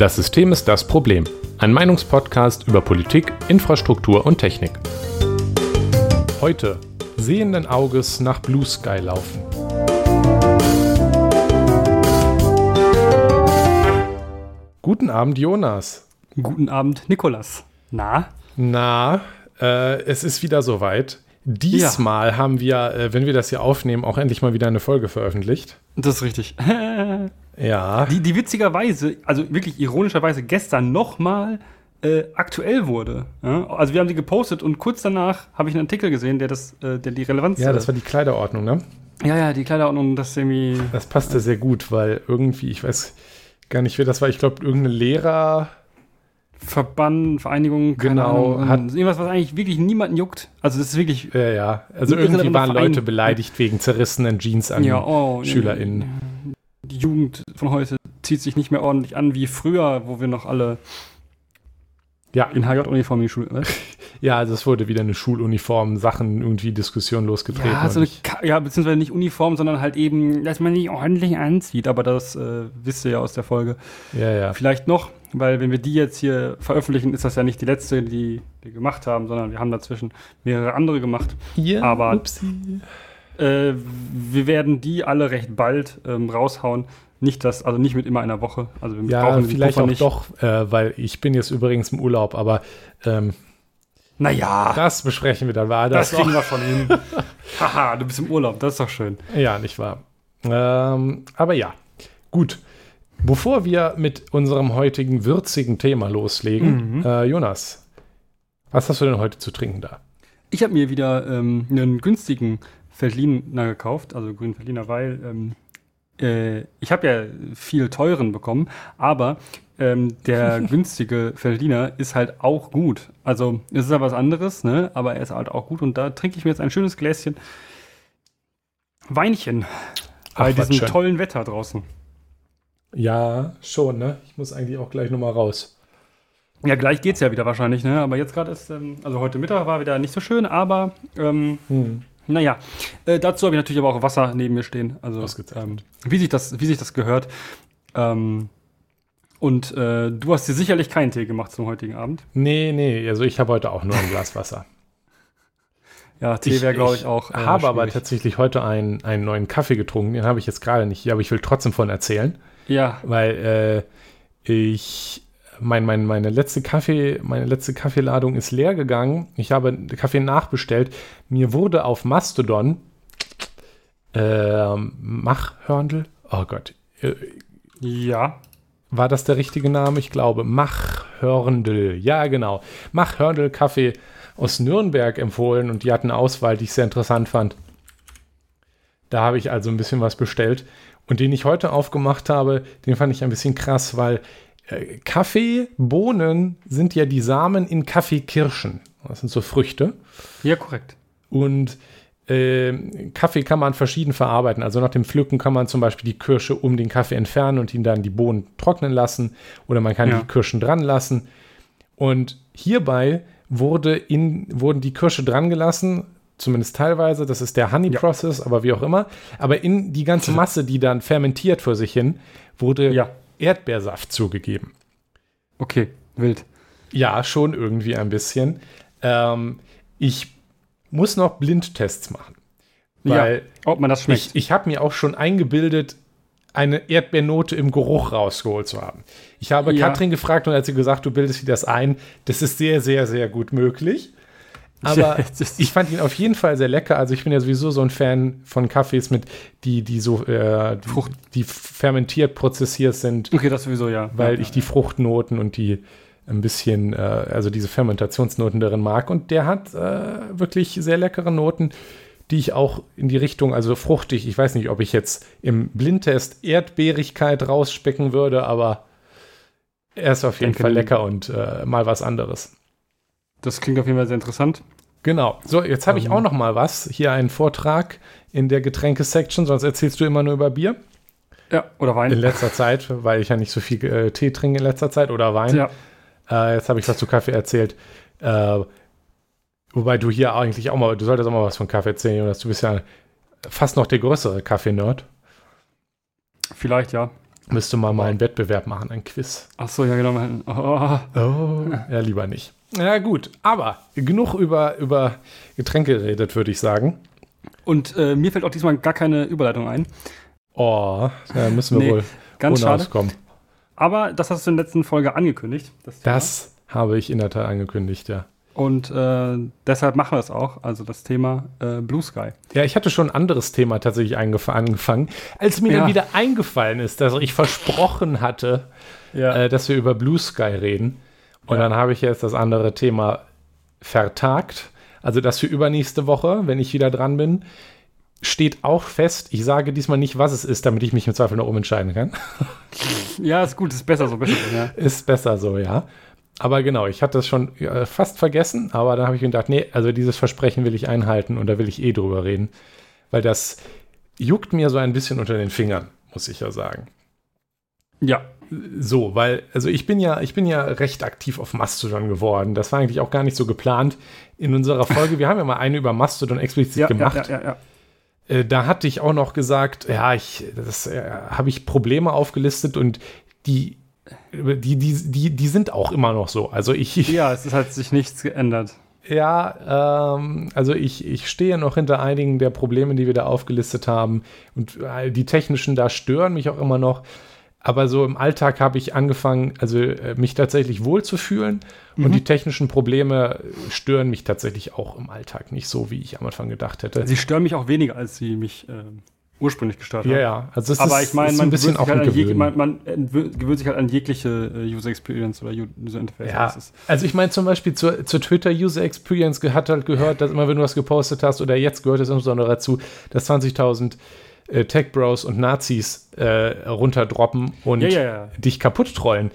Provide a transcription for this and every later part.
Das System ist das Problem. Ein Meinungspodcast über Politik, Infrastruktur und Technik. Heute sehenden Auges nach Blue Sky laufen. Guten Abend, Jonas. Guten Abend, Nikolas. Na? Na, äh, es ist wieder soweit. Diesmal ja. haben wir, äh, wenn wir das hier aufnehmen, auch endlich mal wieder eine Folge veröffentlicht. Das ist richtig. ja. Die, die witzigerweise, also wirklich ironischerweise gestern nochmal äh, aktuell wurde. Ja? Also wir haben die gepostet und kurz danach habe ich einen Artikel gesehen, der das, äh, der die Relevanz. Ja, das war die Kleiderordnung, ne? Ja, ja, die Kleiderordnung, das irgendwie. Das passte sehr gut, weil irgendwie, ich weiß gar nicht, wer das war. Ich glaube, irgendein Lehrer. Verband, Vereinigung, genau, Ahnung, hat irgendwas, was eigentlich wirklich niemanden juckt. Also das ist wirklich. Ja, ja. Also irgendwie waren Verein. Leute beleidigt wegen zerrissenen Jeans an ja, oh, SchülerInnen. Die Jugend von heute zieht sich nicht mehr ordentlich an wie früher, wo wir noch alle ja. in HJ-Uniform in die Schule. Was? Ja, also es wurde wieder eine Schuluniform, Sachen, irgendwie Diskussion losgetreten. Ja, so eine, ja, beziehungsweise nicht Uniform, sondern halt eben, dass man nicht ordentlich anzieht. Aber das äh, wisst ihr ja aus der Folge. Ja, ja. Vielleicht noch, weil wenn wir die jetzt hier veröffentlichen, ist das ja nicht die letzte, die wir gemacht haben, sondern wir haben dazwischen mehrere andere gemacht. Ja, aber upsie. Äh, wir werden die alle recht bald ähm, raushauen. Nicht das, also nicht mit immer einer Woche. Also wir ja, brauchen vielleicht auch nicht. doch, äh, weil ich bin jetzt übrigens im Urlaub, aber ähm, naja. Das besprechen wir dann. War das, das kriegen wir von hin. Haha, du bist im Urlaub, das ist doch schön. Ja, nicht wahr. Ähm, aber ja, gut. Bevor wir mit unserem heutigen würzigen Thema loslegen, mhm. äh, Jonas, was hast du denn heute zu trinken da? Ich habe mir wieder ähm, einen günstigen Feldliner gekauft, also grünen Feldliner, weil ähm, äh, ich habe ja viel teuren bekommen, aber ähm, der günstige Feldliner ist halt auch gut. Also es ist ja was anderes, ne? aber er ist halt auch gut. Und da trinke ich mir jetzt ein schönes Gläschen Weinchen Ach, bei diesem schön. tollen Wetter draußen. Ja, schon, ne? Ich muss eigentlich auch gleich nochmal raus. Ja, gleich geht's ja wieder wahrscheinlich, ne? Aber jetzt gerade ist, ähm, also heute Mittag war wieder nicht so schön, aber ähm, hm. Naja. Äh, dazu habe ich natürlich aber auch Wasser neben mir stehen. Also ähm, wie sich das, wie sich das gehört. Ähm, und äh, du hast dir sicherlich keinen Tee gemacht zum heutigen Abend. Nee, nee, also ich habe heute auch nur ein Glas Wasser. ja, Tee wäre, glaube ich, auch. Ich äh, habe schwierig. aber tatsächlich heute einen, einen neuen Kaffee getrunken. Den habe ich jetzt gerade nicht hier, aber ich will trotzdem von erzählen. Ja. Weil äh, ich. Mein, mein, meine, letzte Kaffee, meine letzte Kaffeeladung ist leer gegangen. Ich habe Kaffee nachbestellt. Mir wurde auf Mastodon äh, Machhörndl. Oh Gott. Äh, ja. War das der richtige Name? Ich glaube, Machhörndl. Ja, genau. Machhörndl Kaffee aus Nürnberg empfohlen und die hatten eine Auswahl, die ich sehr interessant fand. Da habe ich also ein bisschen was bestellt. Und den ich heute aufgemacht habe, den fand ich ein bisschen krass, weil Kaffeebohnen sind ja die Samen in Kaffeekirschen. Das sind so Früchte. Ja, korrekt. Und äh, Kaffee kann man verschieden verarbeiten. Also nach dem Pflücken kann man zum Beispiel die Kirsche um den Kaffee entfernen und ihn dann die Bohnen trocknen lassen. Oder man kann ja. die Kirschen dran lassen. Und hierbei wurde in, wurden die Kirsche dran gelassen, zumindest teilweise. Das ist der Honey ja. Process, aber wie auch immer. Aber in die ganze Masse, die dann fermentiert vor sich hin, wurde ja. Erdbeersaft zugegeben. Okay, wild. Ja, schon irgendwie ein bisschen. Ähm, ich muss noch Blindtests machen. Weil ja, ob man das schmeckt. Ich, ich habe mir auch schon eingebildet, eine Erdbeernote im Geruch rausgeholt zu haben. Ich habe ja. Katrin gefragt und hat sie gesagt, du bildest dir das ein. Das ist sehr, sehr, sehr gut möglich. Aber ich fand ihn auf jeden Fall sehr lecker. Also ich bin ja sowieso so ein Fan von Kaffees mit, die, die so äh, Frucht, die fermentiert prozessiert sind. Okay, das sowieso, ja. Weil ja, ich die Fruchtnoten und die ein bisschen, äh, also diese Fermentationsnoten darin mag. Und der hat äh, wirklich sehr leckere Noten, die ich auch in die Richtung, also fruchtig, ich weiß nicht, ob ich jetzt im Blindtest Erdbeerigkeit rausspecken würde, aber er ist auf jeden Fall lecker und äh, mal was anderes. Das klingt auf jeden Fall sehr interessant. Genau. So, jetzt habe ich ähm. auch noch mal was. Hier einen Vortrag in der Getränke-Section, sonst erzählst du immer nur über Bier. Ja, oder Wein. In letzter Zeit, weil ich ja nicht so viel äh, Tee trinke in letzter Zeit oder Wein. Ja. Äh, jetzt habe ich was zu Kaffee erzählt. Äh, wobei du hier eigentlich auch mal, du solltest auch mal was von Kaffee erzählen, Jonas. Du bist ja fast noch der größere Kaffee-Nerd. Vielleicht, ja. Müsste man mal einen Wettbewerb machen, ein Quiz. Ach so, ja, genau. Oh. oh. Ja, lieber nicht. Ja, gut. Aber genug über, über Getränke geredet, würde ich sagen. Und äh, mir fällt auch diesmal gar keine Überleitung ein. Oh, da müssen wir nee, wohl ganz schade. Auskommen. Aber das hast du in der letzten Folge angekündigt. Das, das habe ich in der Tat angekündigt, ja. Und äh, deshalb machen wir es auch, also das Thema äh, Blue Sky. Ja, ich hatte schon ein anderes Thema tatsächlich angefangen, als mir ja. dann wieder eingefallen ist, dass ich versprochen hatte, ja. äh, dass wir über Blue Sky reden. Und dann habe ich jetzt das andere Thema vertagt. Also das für übernächste Woche, wenn ich wieder dran bin, steht auch fest. Ich sage diesmal nicht, was es ist, damit ich mich im Zweifel noch umentscheiden kann. Ja, ist gut, ist besser so. Besser, ja. Ist besser so, ja. Aber genau, ich hatte das schon ja, fast vergessen, aber dann habe ich gedacht, nee, also dieses Versprechen will ich einhalten und da will ich eh drüber reden, weil das juckt mir so ein bisschen unter den Fingern, muss ich ja sagen. Ja. So, weil, also ich bin ja, ich bin ja recht aktiv auf Mastodon geworden. Das war eigentlich auch gar nicht so geplant in unserer Folge. Wir haben ja mal eine über Mastodon explizit ja, gemacht. Ja, ja. Äh, da hatte ich auch noch gesagt, ja, ich, das äh, habe ich Probleme aufgelistet und die die, die, die, die sind auch immer noch so. Also ich. Ja, es hat sich nichts geändert. Ja, ähm, also ich, ich stehe noch hinter einigen der Probleme, die wir da aufgelistet haben. Und äh, die technischen da stören mich auch immer noch. Aber so im Alltag habe ich angefangen, also äh, mich tatsächlich wohlzufühlen. Mhm. Und die technischen Probleme stören mich tatsächlich auch im Alltag nicht so, wie ich am Anfang gedacht hätte. Sie stören mich auch weniger, als sie mich äh, ursprünglich gestartet ja, Ja, also Aber ist, ich meine, man, ein bisschen auch halt jeg- man, man gewöhnt sich halt an jegliche äh, User Experience oder User Interface. Ja, also ich meine zum Beispiel zur, zur Twitter User Experience hat halt gehört, dass immer wenn du was gepostet hast oder jetzt gehört es insbesondere dazu, dass 20.000 äh, Tech Bros und Nazis äh, runterdroppen und ja, ja, ja. dich kaputt trollen.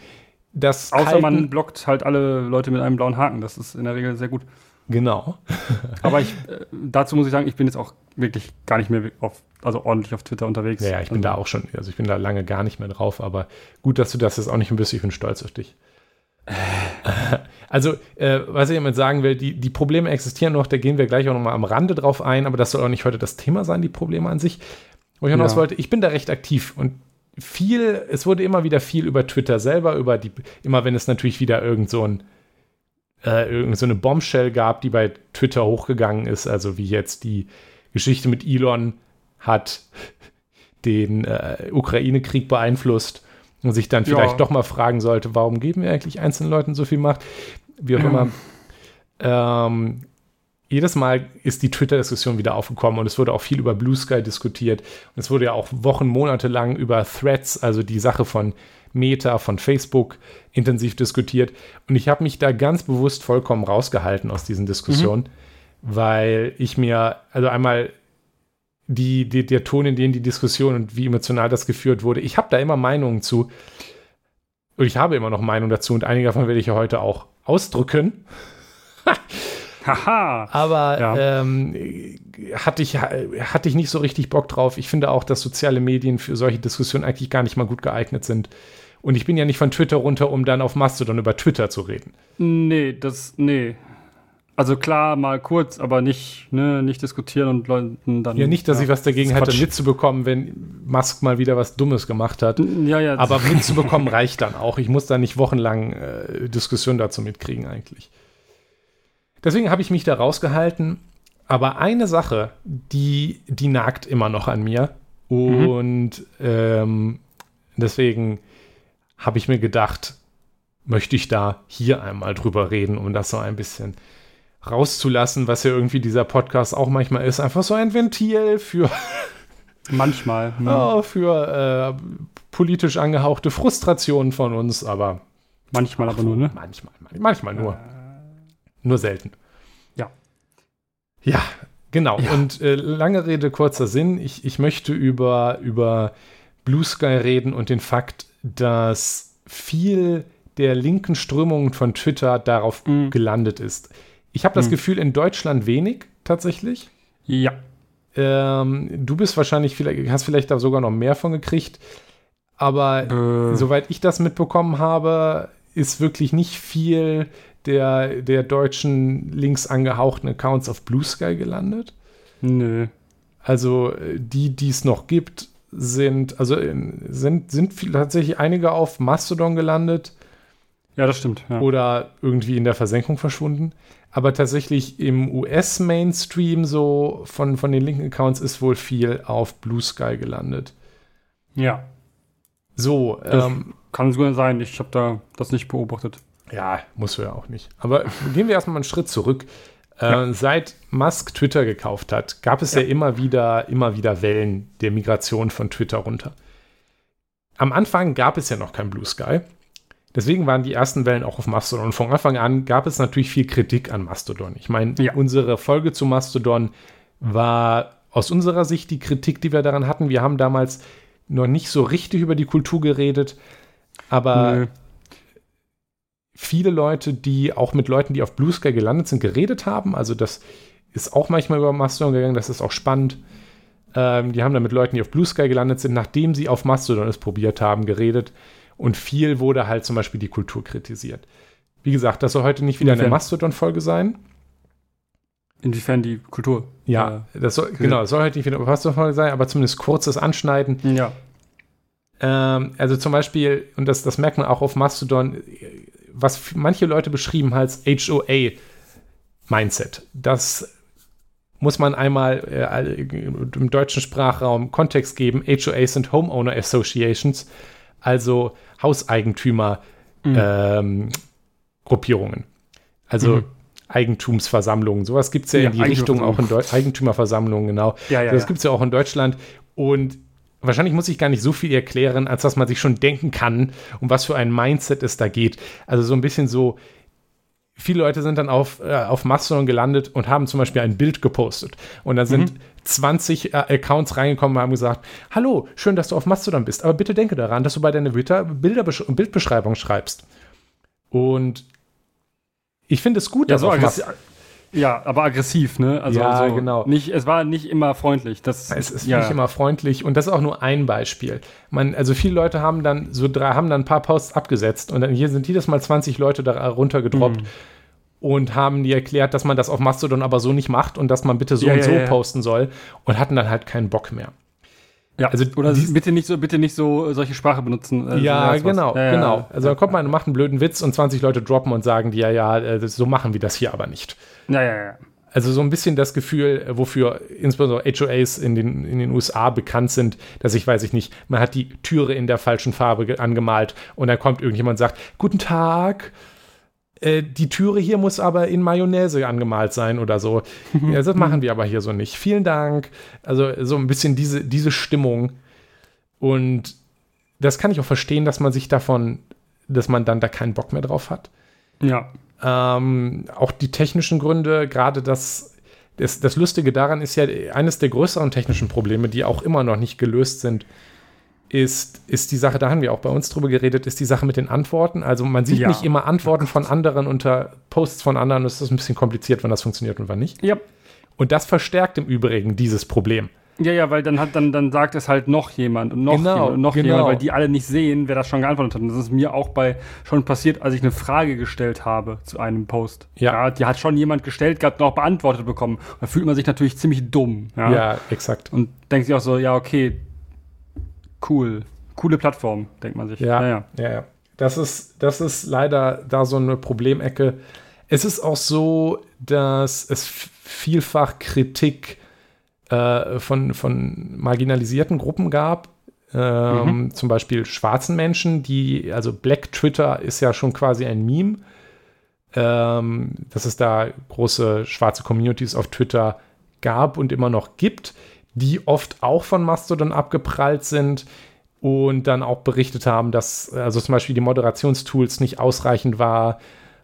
Das Außer halten, man blockt halt alle Leute mit einem blauen Haken. Das ist in der Regel sehr gut. Genau. Aber ich, äh, dazu muss ich sagen, ich bin jetzt auch wirklich gar nicht mehr auf, also ordentlich auf Twitter unterwegs. Ja, ja ich bin also, da auch schon, also ich bin da lange gar nicht mehr drauf, aber gut, dass du das jetzt auch nicht ein bisschen, ich bin stolz auf dich. Also, äh, was ich damit sagen will, die, die Probleme existieren noch, da gehen wir gleich auch nochmal am Rande drauf ein, aber das soll auch nicht heute das Thema sein, die Probleme an sich. Wo ich hinaus ja. wollte, ich bin da recht aktiv und viel, es wurde immer wieder viel über Twitter selber, über die, immer wenn es natürlich wieder irgend so ein äh, irgend so eine Bombshell gab, die bei Twitter hochgegangen ist, also wie jetzt die Geschichte mit Elon hat den äh, Ukraine-Krieg beeinflusst und sich dann vielleicht ja. doch mal fragen sollte, warum geben wir eigentlich einzelnen Leuten so viel Macht? Wie auch immer. Ähm, jedes Mal ist die Twitter-Diskussion wieder aufgekommen und es wurde auch viel über Blue Sky diskutiert. Und es wurde ja auch Wochen, Monate lang über Threads, also die Sache von Meta, von Facebook, intensiv diskutiert. Und ich habe mich da ganz bewusst vollkommen rausgehalten aus diesen Diskussionen, mhm. weil ich mir, also einmal die, die, der Ton, in dem die Diskussion und wie emotional das geführt wurde, ich habe da immer Meinungen zu. Und ich habe immer noch Meinungen dazu und einige davon werde ich ja heute auch ausdrücken. Haha. Aber ja. ähm, hatte, ich, hatte ich nicht so richtig Bock drauf. Ich finde auch, dass soziale Medien für solche Diskussionen eigentlich gar nicht mal gut geeignet sind. Und ich bin ja nicht von Twitter runter, um dann auf Mastodon über Twitter zu reden. Nee, das, nee. Also klar, mal kurz, aber nicht, ne, nicht diskutieren und Leuten dann. Ja, nicht, dass ja, ich was dagegen hätte, mitzubekommen, wenn Musk mal wieder was Dummes gemacht hat. Ja, ja. Aber mitzubekommen reicht dann auch. Ich muss da nicht wochenlang äh, Diskussionen dazu mitkriegen, eigentlich. Deswegen habe ich mich da rausgehalten. Aber eine Sache, die, die nagt immer noch an mir. Und mhm. ähm, deswegen habe ich mir gedacht, möchte ich da hier einmal drüber reden, um das so ein bisschen rauszulassen, was ja irgendwie dieser Podcast auch manchmal ist. Einfach so ein Ventil für. manchmal. Ne? Ja, für äh, politisch angehauchte Frustrationen von uns, aber. Manchmal aber nur, ne? Manchmal, manchmal nur. Nur selten. Ja. Ja, genau. Ja. Und äh, lange Rede, kurzer Sinn. Ich, ich möchte über, über Blue Sky reden und den Fakt, dass viel der linken Strömungen von Twitter darauf mhm. gelandet ist. Ich habe das mhm. Gefühl, in Deutschland wenig tatsächlich. Ja. Ähm, du bist wahrscheinlich, vielleicht, hast vielleicht da sogar noch mehr von gekriegt. Aber äh. soweit ich das mitbekommen habe, ist wirklich nicht viel der, der deutschen links angehauchten Accounts auf Blue Sky gelandet. Nö. Also äh, die, die es noch gibt, sind, also sind, sind viel, tatsächlich einige auf Mastodon gelandet. Ja, das stimmt. Ja. Oder irgendwie in der Versenkung verschwunden. Aber tatsächlich im US-Mainstream so von, von den linken Accounts ist wohl viel auf Blue Sky gelandet. Ja. So, ähm, kann sogar sein. Ich habe da das nicht beobachtet. Ja, muss ja auch nicht. Aber gehen wir erstmal einen Schritt zurück. Äh, Seit Musk Twitter gekauft hat, gab es ja. ja immer wieder, immer wieder Wellen der Migration von Twitter runter. Am Anfang gab es ja noch kein Blue Sky. Deswegen waren die ersten Wellen auch auf Mastodon. Und von Anfang an gab es natürlich viel Kritik an Mastodon. Ich meine, ja. unsere Folge zu Mastodon war aus unserer Sicht die Kritik, die wir daran hatten. Wir haben damals noch nicht so richtig über die Kultur geredet, aber Nö viele Leute, die auch mit Leuten, die auf Blue Sky gelandet sind, geredet haben. Also das ist auch manchmal über Mastodon gegangen, das ist auch spannend. Ähm, die haben dann mit Leuten, die auf Blue Sky gelandet sind, nachdem sie auf Mastodon es probiert haben, geredet. Und viel wurde halt zum Beispiel die Kultur kritisiert. Wie gesagt, das soll heute nicht wieder Inwiefern? eine Mastodon-Folge sein. Inwiefern die Kultur? Ja, äh, das soll, genau, das soll heute nicht wieder eine Mastodon-Folge sein, aber zumindest kurzes Anschneiden. Ja. Ähm, also zum Beispiel, und das, das merkt man auch auf Mastodon, was manche Leute beschrieben als HOA-Mindset. Das muss man einmal äh, im deutschen Sprachraum Kontext geben. HOAs sind Homeowner Associations, also Hauseigentümer mhm. ähm, Gruppierungen. Also mhm. Eigentumsversammlungen. Sowas gibt es ja, ja, in die Richtung auch in Deutschland. Eigentümerversammlungen, genau. Ja, ja, das gibt es ja auch in Deutschland. Und wahrscheinlich muss ich gar nicht so viel erklären, als dass man sich schon denken kann, um was für ein Mindset es da geht. Also so ein bisschen so, viele Leute sind dann auf, äh, auf Mastodon gelandet und haben zum Beispiel ein Bild gepostet. Und dann sind mhm. 20 äh, Accounts reingekommen und haben gesagt, hallo, schön, dass du auf Mastodon bist, aber bitte denke daran, dass du bei deiner Twitter Bildbeschreibung schreibst. Und ich finde es gut, ja, dass so auf ja, aber aggressiv, ne? Also ja, so genau. Nicht, es war nicht immer freundlich. Das, es ist ja. nicht immer freundlich und das ist auch nur ein Beispiel. Man, also viele Leute haben dann so drei, haben dann ein paar Posts abgesetzt und dann hier sind jedes Mal 20 Leute da runtergedroppt. Mhm. Und haben die erklärt, dass man das auf Mastodon aber so nicht macht und dass man bitte so ja, und so posten soll und hatten dann halt keinen Bock mehr. Ja, also oder bitte nicht so, bitte nicht so solche Sprache benutzen. Also ja, genau, ja, genau. Also da kommt man, macht einen blöden Witz und 20 Leute droppen und sagen die, ja, ja, äh, so machen wir das hier aber nicht. Ja, ja, ja. Also so ein bisschen das Gefühl, wofür insbesondere HOAs in den, in den USA bekannt sind, dass ich, weiß ich nicht, man hat die Türe in der falschen Farbe angemalt und dann kommt irgendjemand und sagt, guten Tag, äh, die Türe hier muss aber in Mayonnaise angemalt sein oder so. Ja, das machen wir aber hier so nicht. Vielen Dank. Also so ein bisschen diese, diese Stimmung. Und das kann ich auch verstehen, dass man sich davon, dass man dann da keinen Bock mehr drauf hat. Ja. Ähm, auch die technischen Gründe, gerade das, das, das Lustige daran ist ja, eines der größeren technischen Probleme, die auch immer noch nicht gelöst sind, ist, ist die Sache, da haben wir auch bei uns drüber geredet, ist die Sache mit den Antworten. Also man sieht ja. nicht immer Antworten von anderen unter Posts von anderen. Es ist ein bisschen kompliziert, wann das funktioniert und wann nicht. Ja. Und das verstärkt im Übrigen dieses Problem. Ja, ja, weil dann hat dann, dann sagt es halt noch jemand und noch genau, jemand und noch genau. jemand, weil die alle nicht sehen, wer das schon geantwortet hat. Und das ist mir auch bei schon passiert, als ich eine Frage gestellt habe zu einem Post. Ja. ja die hat schon jemand gestellt gehabt und auch beantwortet bekommen. Da fühlt man sich natürlich ziemlich dumm. Ja, ja exakt. Und denkt sich auch so, ja, okay, cool. Coole Plattform, denkt man sich. Ja, ja, ja. ja. Das, ist, das ist leider da so eine Problemecke. Es ist auch so, dass es vielfach Kritik äh, von, von marginalisierten Gruppen gab. Ähm, mhm. Zum Beispiel schwarzen Menschen, die, also Black Twitter ist ja schon quasi ein Meme, ähm, dass es da große schwarze Communities auf Twitter gab und immer noch gibt, die oft auch von Mastodon abgeprallt sind und dann auch berichtet haben, dass also zum Beispiel die Moderationstools nicht ausreichend war,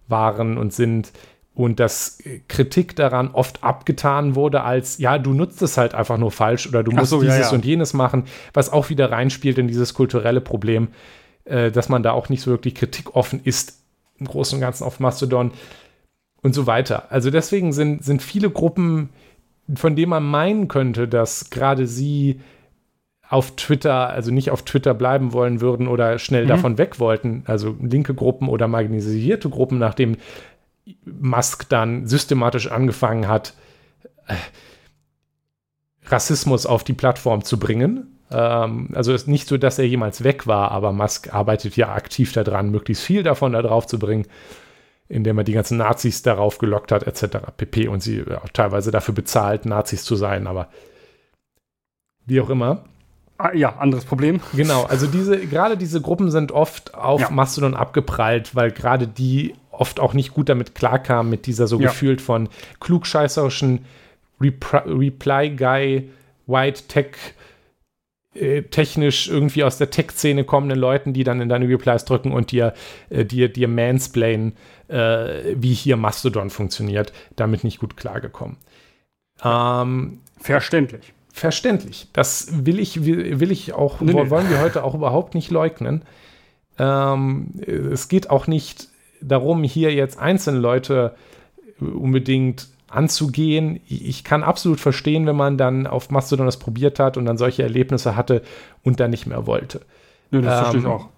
waren und sind und dass Kritik daran oft abgetan wurde als, ja, du nutzt es halt einfach nur falsch oder du musst so, dieses ja, ja. und jenes machen, was auch wieder reinspielt in dieses kulturelle Problem, äh, dass man da auch nicht so wirklich kritikoffen ist, im Großen und Ganzen auf Mastodon und so weiter. Also deswegen sind, sind viele Gruppen, von denen man meinen könnte, dass gerade sie auf Twitter, also nicht auf Twitter bleiben wollen würden oder schnell mhm. davon weg wollten, also linke Gruppen oder marginalisierte Gruppen, nachdem Musk dann systematisch angefangen hat, äh, Rassismus auf die Plattform zu bringen. Ähm, also ist nicht so, dass er jemals weg war, aber Musk arbeitet ja aktiv daran, möglichst viel davon da drauf zu bringen, indem er die ganzen Nazis darauf gelockt hat, etc. pp. Und sie auch teilweise dafür bezahlt, Nazis zu sein, aber wie auch immer. Ah, ja, anderes Problem. Genau, also diese, gerade diese Gruppen sind oft auf ja. Mastodon abgeprallt, weil gerade die oft auch nicht gut damit klarkamen, mit dieser so ja. gefühlt von klugscheißerischen Reply-Guy, White Tech, äh, technisch irgendwie aus der Tech-Szene kommenden Leuten, die dann in deine Replies drücken und dir, äh, dir, dir mansplainen, äh, wie hier Mastodon funktioniert, damit nicht gut klargekommen. Ähm, Verständlich. Verständlich. Das will ich, will, will ich auch, nee, wollen wir heute auch überhaupt nicht leugnen. Ähm, es geht auch nicht darum, hier jetzt einzelne Leute unbedingt anzugehen. Ich kann absolut verstehen, wenn man dann auf Mastodon das probiert hat und dann solche Erlebnisse hatte und dann nicht mehr wollte. Ja, das ähm, verstehe ich ähm, auch.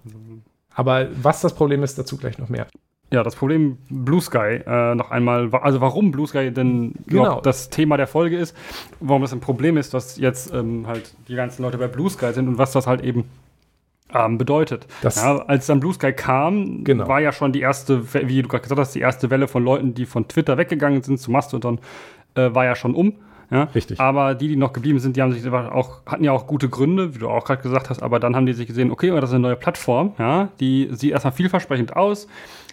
Aber was das Problem ist, dazu gleich noch mehr. Ja, das Problem Blue Sky äh, noch einmal, also warum Blue Sky denn genau. das Thema der Folge ist, warum das ein Problem ist, dass jetzt ähm, halt die ganzen Leute bei Blue Sky sind und was das halt eben ähm, bedeutet. Ja, als dann Blue Sky kam, genau. war ja schon die erste, wie du gerade gesagt hast, die erste Welle von Leuten, die von Twitter weggegangen sind zu Mastodon, äh, war ja schon um. Ja? Richtig. Aber die, die noch geblieben sind, die haben sich auch, hatten ja auch gute Gründe, wie du auch gerade gesagt hast, aber dann haben die sich gesehen, okay, das ist eine neue Plattform, ja, die sieht erstmal vielversprechend aus,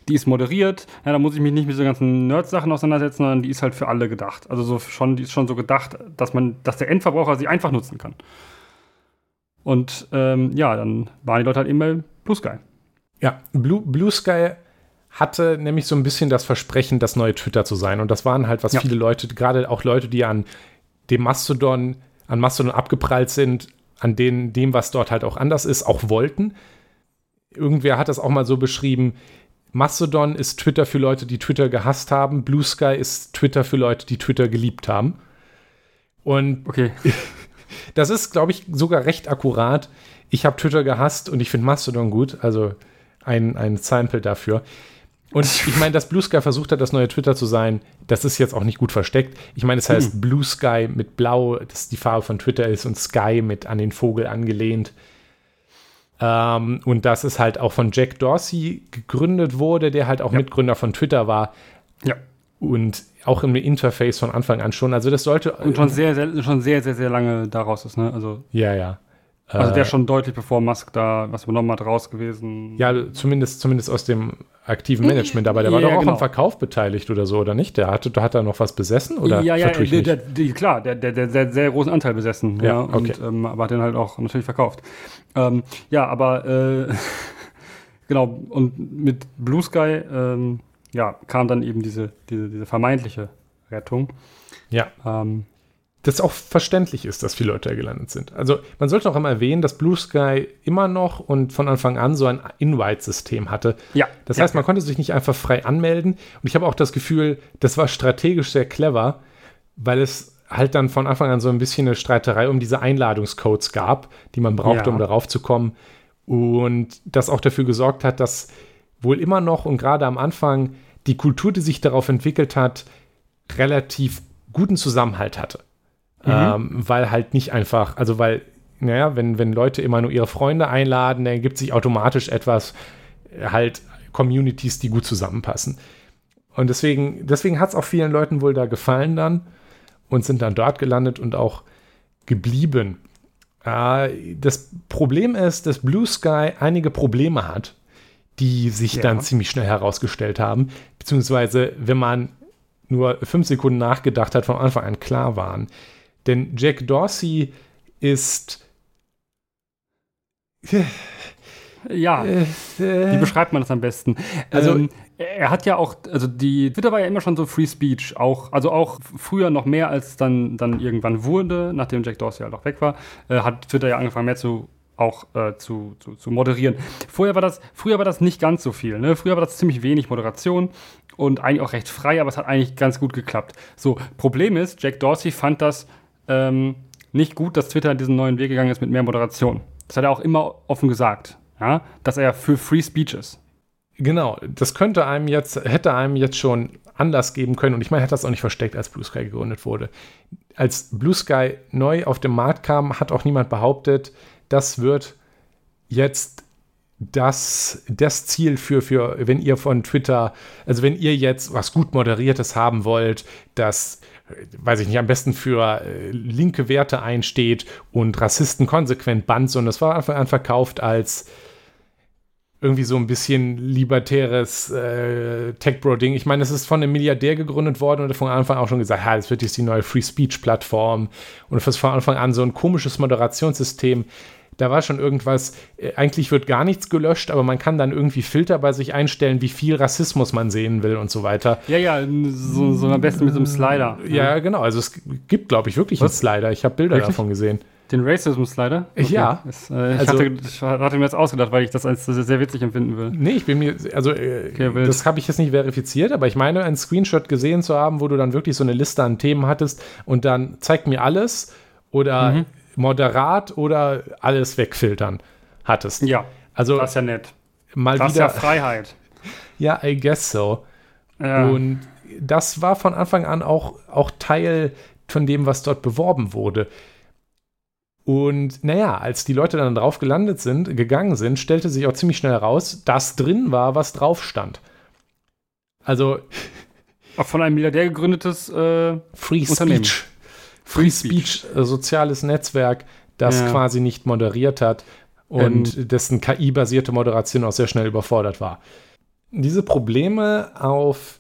die ist moderiert, ja, da muss ich mich nicht mit so ganzen Nerd-Sachen auseinandersetzen, sondern die ist halt für alle gedacht. Also so schon, die ist schon so gedacht, dass man, dass der Endverbraucher sie einfach nutzen kann. Und ähm, ja, dann waren die Leute halt eben bei Blue Sky. Ja, Blue, Blue Sky hatte nämlich so ein bisschen das Versprechen, das neue Twitter zu sein. Und das waren halt, was ja. viele Leute, gerade auch Leute, die an dem Mastodon, an Mastodon abgeprallt sind, an denen, dem, was dort halt auch anders ist, auch wollten. Irgendwer hat das auch mal so beschrieben, Mastodon ist Twitter für Leute, die Twitter gehasst haben. Blue Sky ist Twitter für Leute, die Twitter geliebt haben. Und okay. Das ist, glaube ich, sogar recht akkurat. Ich habe Twitter gehasst und ich finde Mastodon gut, also ein, ein Sample dafür. Und ich meine, dass Blue Sky versucht hat, das neue Twitter zu sein, das ist jetzt auch nicht gut versteckt. Ich meine, es heißt hm. Blue Sky mit Blau, das die Farbe von Twitter ist, und Sky mit an den Vogel angelehnt. Ähm, und dass es halt auch von Jack Dorsey gegründet wurde, der halt auch ja. Mitgründer von Twitter war. Ja. Und auch im Interface von Anfang an schon. Also das sollte. Und schon sehr, sehr, schon sehr, sehr, sehr lange daraus ist, ne? Also. Ja, ja. Also der äh, schon deutlich bevor Musk da was übernommen hat, raus gewesen. Ja, zumindest, zumindest aus dem aktiven Management, aber der war ja, doch auch genau. am Verkauf beteiligt oder so, oder nicht? Der hatte, hat er noch was besessen? Oder ja, ja, der, der, der, klar, der, der, der, der sehr großen Anteil besessen, ja, ja okay. und, ähm, aber hat den halt auch natürlich verkauft. Ähm, ja, aber äh, genau, und mit Blue Sky ähm, ja, kam dann eben diese, diese, diese vermeintliche Rettung. Ja. Ähm, das auch verständlich ist, dass viele Leute da gelandet sind. Also man sollte auch immer erwähnen, dass Blue Sky immer noch und von Anfang an so ein Invite-System hatte. Ja. Das heißt, man konnte sich nicht einfach frei anmelden. Und ich habe auch das Gefühl, das war strategisch sehr clever, weil es halt dann von Anfang an so ein bisschen eine Streiterei um diese Einladungscodes gab, die man brauchte, ja. um darauf zu kommen. Und das auch dafür gesorgt hat, dass wohl immer noch und gerade am Anfang die Kultur, die sich darauf entwickelt hat, relativ guten Zusammenhalt hatte. Mhm. Ähm, weil halt nicht einfach, also weil, naja, wenn, wenn Leute immer nur ihre Freunde einladen, dann gibt sich automatisch etwas, äh, halt Communities, die gut zusammenpassen. Und deswegen, deswegen hat es auch vielen Leuten wohl da gefallen dann und sind dann dort gelandet und auch geblieben. Äh, das Problem ist, dass Blue Sky einige Probleme hat, die sich ja. dann ziemlich schnell herausgestellt haben. Beziehungsweise, wenn man nur fünf Sekunden nachgedacht hat, von Anfang an klar waren. Denn Jack Dorsey ist. Ja, äh, wie beschreibt man das am besten? Also, ähm, er hat ja auch, also die Twitter war ja immer schon so Free Speech, auch, also auch früher noch mehr als dann, dann irgendwann wurde, nachdem Jack Dorsey halt auch weg war, äh, hat Twitter ja angefangen mehr zu auch äh, zu, zu, zu, moderieren. Vorher war das, früher war das nicht ganz so viel. Ne? Früher war das ziemlich wenig Moderation und eigentlich auch recht frei, aber es hat eigentlich ganz gut geklappt. So, Problem ist, Jack Dorsey fand das ähm, nicht gut, dass Twitter diesen neuen Weg gegangen ist mit mehr Moderation. Das hat er auch immer offen gesagt, ja? dass er für Free Speech ist. Genau, das könnte einem jetzt, hätte einem jetzt schon Anlass geben können. Und ich meine, er hat das auch nicht versteckt, als Blue Sky gegründet wurde. Als Blue Sky neu auf den Markt kam, hat auch niemand behauptet, das wird jetzt das, das Ziel für, für, wenn ihr von Twitter, also wenn ihr jetzt was gut moderiertes haben wollt, das, weiß ich nicht, am besten für äh, linke Werte einsteht und Rassisten konsequent bannt, sondern das war einfach an verkauft als irgendwie so ein bisschen libertäres äh, Tech-Bro-Ding. Ich meine, es ist von einem Milliardär gegründet worden und von Anfang auch schon gesagt, ja, das wird jetzt die neue Free-Speech-Plattform und von Anfang an so ein komisches Moderationssystem da war schon irgendwas, äh, eigentlich wird gar nichts gelöscht, aber man kann dann irgendwie Filter bei sich einstellen, wie viel Rassismus man sehen will und so weiter. Ja, ja, so, so am besten mit so einem Slider. Ja, ja genau. Also es gibt, glaube ich, wirklich Was? einen Slider. Ich habe Bilder wirklich? davon gesehen. Den Racism-Slider? Okay. Ja. Das, äh, ich, also, hatte, ich hatte mir jetzt ausgedacht, weil ich das als sehr witzig empfinden will. Nee, ich bin mir, also äh, okay, das habe ich jetzt nicht verifiziert, aber ich meine, einen Screenshot gesehen zu haben, wo du dann wirklich so eine Liste an Themen hattest und dann zeigt mir alles oder mhm moderat oder alles wegfiltern hattest. Ja. Also, das ist ja nett. Mal das wieder, ist ja Freiheit. ja, I guess so. Ja. Und das war von Anfang an auch, auch Teil von dem, was dort beworben wurde. Und naja, als die Leute dann drauf gelandet sind, gegangen sind, stellte sich auch ziemlich schnell heraus, dass drin war, was drauf stand. Also. Auch von einem Milliardär gegründetes äh, Free Speech. Free Speech, äh, soziales Netzwerk, das ja. quasi nicht moderiert hat und ähm. dessen KI-basierte Moderation auch sehr schnell überfordert war. Diese Probleme auf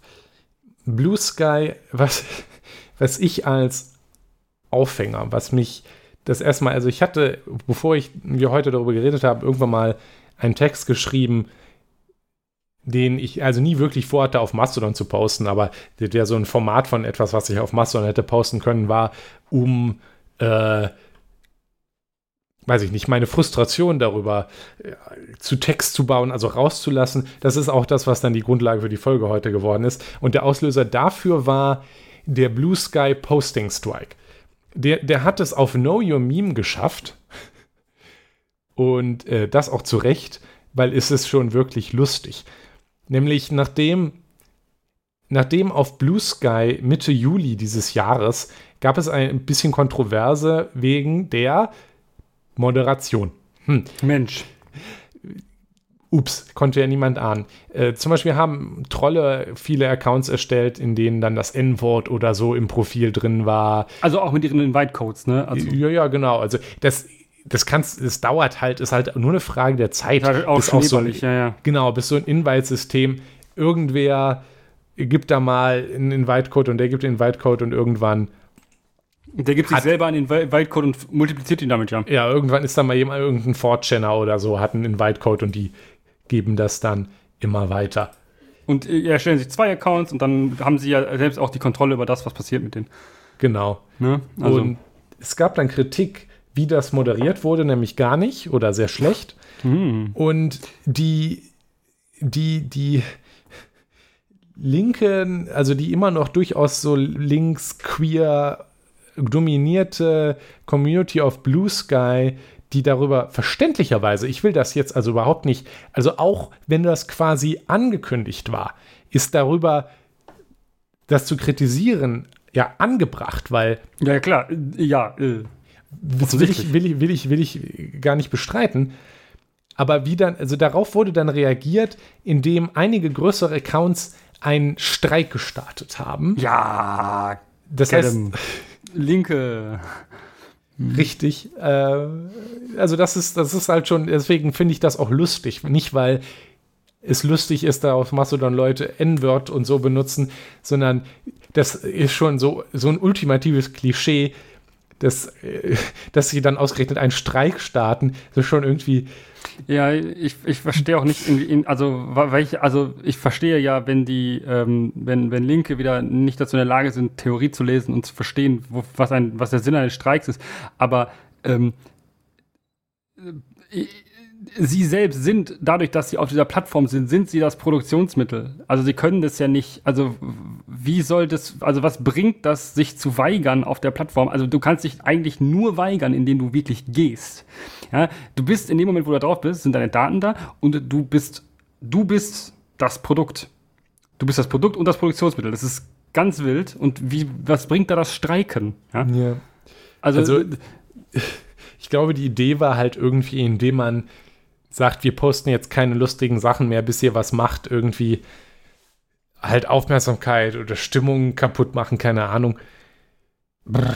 Blue Sky, was, was ich als Aufhänger, was mich das erstmal, also ich hatte, bevor ich, wir heute darüber geredet haben, irgendwann mal einen Text geschrieben, den ich also nie wirklich vorhatte, auf Mastodon zu posten, aber der, so ein Format von etwas, was ich auf Mastodon hätte posten können, war, um, äh, weiß ich nicht, meine Frustration darüber äh, zu Text zu bauen, also rauszulassen. Das ist auch das, was dann die Grundlage für die Folge heute geworden ist. Und der Auslöser dafür war der Blue Sky Posting Strike. Der, der hat es auf Know Your Meme geschafft. Und äh, das auch zu Recht, weil es ist schon wirklich lustig. Nämlich nachdem, nachdem auf Blue Sky Mitte Juli dieses Jahres gab es ein bisschen Kontroverse wegen der Moderation. Hm. Mensch. Ups, konnte ja niemand ahnen. Äh, zum Beispiel haben Trolle viele Accounts erstellt, in denen dann das N-Wort oder so im Profil drin war. Also auch mit ihren Invite-Codes, ne? Also ja, ja, genau. Also das, das kannst, es dauert halt, ist halt nur eine Frage der Zeit. Ja, auch bis auch so ein, ja, ja. Genau, bis so ein Invite-System, irgendwer gibt da mal einen Invite-Code und der gibt den Invite-Code und irgendwann. Der gibt sich selber einen Invite-Code und multipliziert ihn damit, ja. Ja, irgendwann ist da mal jemand, irgendein Fortchannel oder so, hat einen Invite-Code und die geben das dann immer weiter. Und äh, erstellen sich zwei Accounts und dann haben sie ja selbst auch die Kontrolle über das, was passiert mit denen. Genau. Ne? Also. Und es gab dann Kritik wie das moderiert wurde, nämlich gar nicht oder sehr schlecht. Hm. Und die, die, die linken, also die immer noch durchaus so links queer dominierte Community of Blue Sky, die darüber verständlicherweise, ich will das jetzt also überhaupt nicht, also auch wenn das quasi angekündigt war, ist darüber das zu kritisieren ja angebracht, weil. Ja, klar, ja. Äh. Das will ich, will, ich, will, ich, will ich gar nicht bestreiten. Aber wie dann, also darauf wurde dann reagiert, indem einige größere Accounts einen Streik gestartet haben. Ja, das heißt, linke. Richtig. Äh, also das ist, das ist halt schon, deswegen finde ich das auch lustig. Nicht, weil es lustig ist, da auf Mastodon Leute N-Word und so benutzen, sondern das ist schon so, so ein ultimatives Klischee, dass, äh, dass sie dann ausgerechnet einen Streik starten, so schon irgendwie. Ja, ich, ich verstehe auch nicht, in, also, weil ich, also ich verstehe ja, wenn die, ähm, wenn, wenn Linke wieder nicht dazu in der Lage sind, Theorie zu lesen und zu verstehen, wo, was, ein, was der Sinn eines Streiks ist. Aber ähm, ich, sie selbst sind, dadurch, dass sie auf dieser Plattform sind, sind sie das Produktionsmittel. Also sie können das ja nicht, also wie soll das, also was bringt das, sich zu weigern auf der Plattform? Also du kannst dich eigentlich nur weigern, indem du wirklich gehst. Ja, du bist in dem Moment, wo du drauf bist, sind deine Daten da und du bist, du bist das Produkt. Du bist das Produkt und das Produktionsmittel. Das ist ganz wild. Und wie, was bringt da das Streiken? Ja. ja. Also, also, ich glaube, die Idee war halt irgendwie, indem man sagt, wir posten jetzt keine lustigen Sachen mehr, bis ihr was macht, irgendwie halt Aufmerksamkeit oder Stimmung kaputt machen, keine Ahnung. Brr.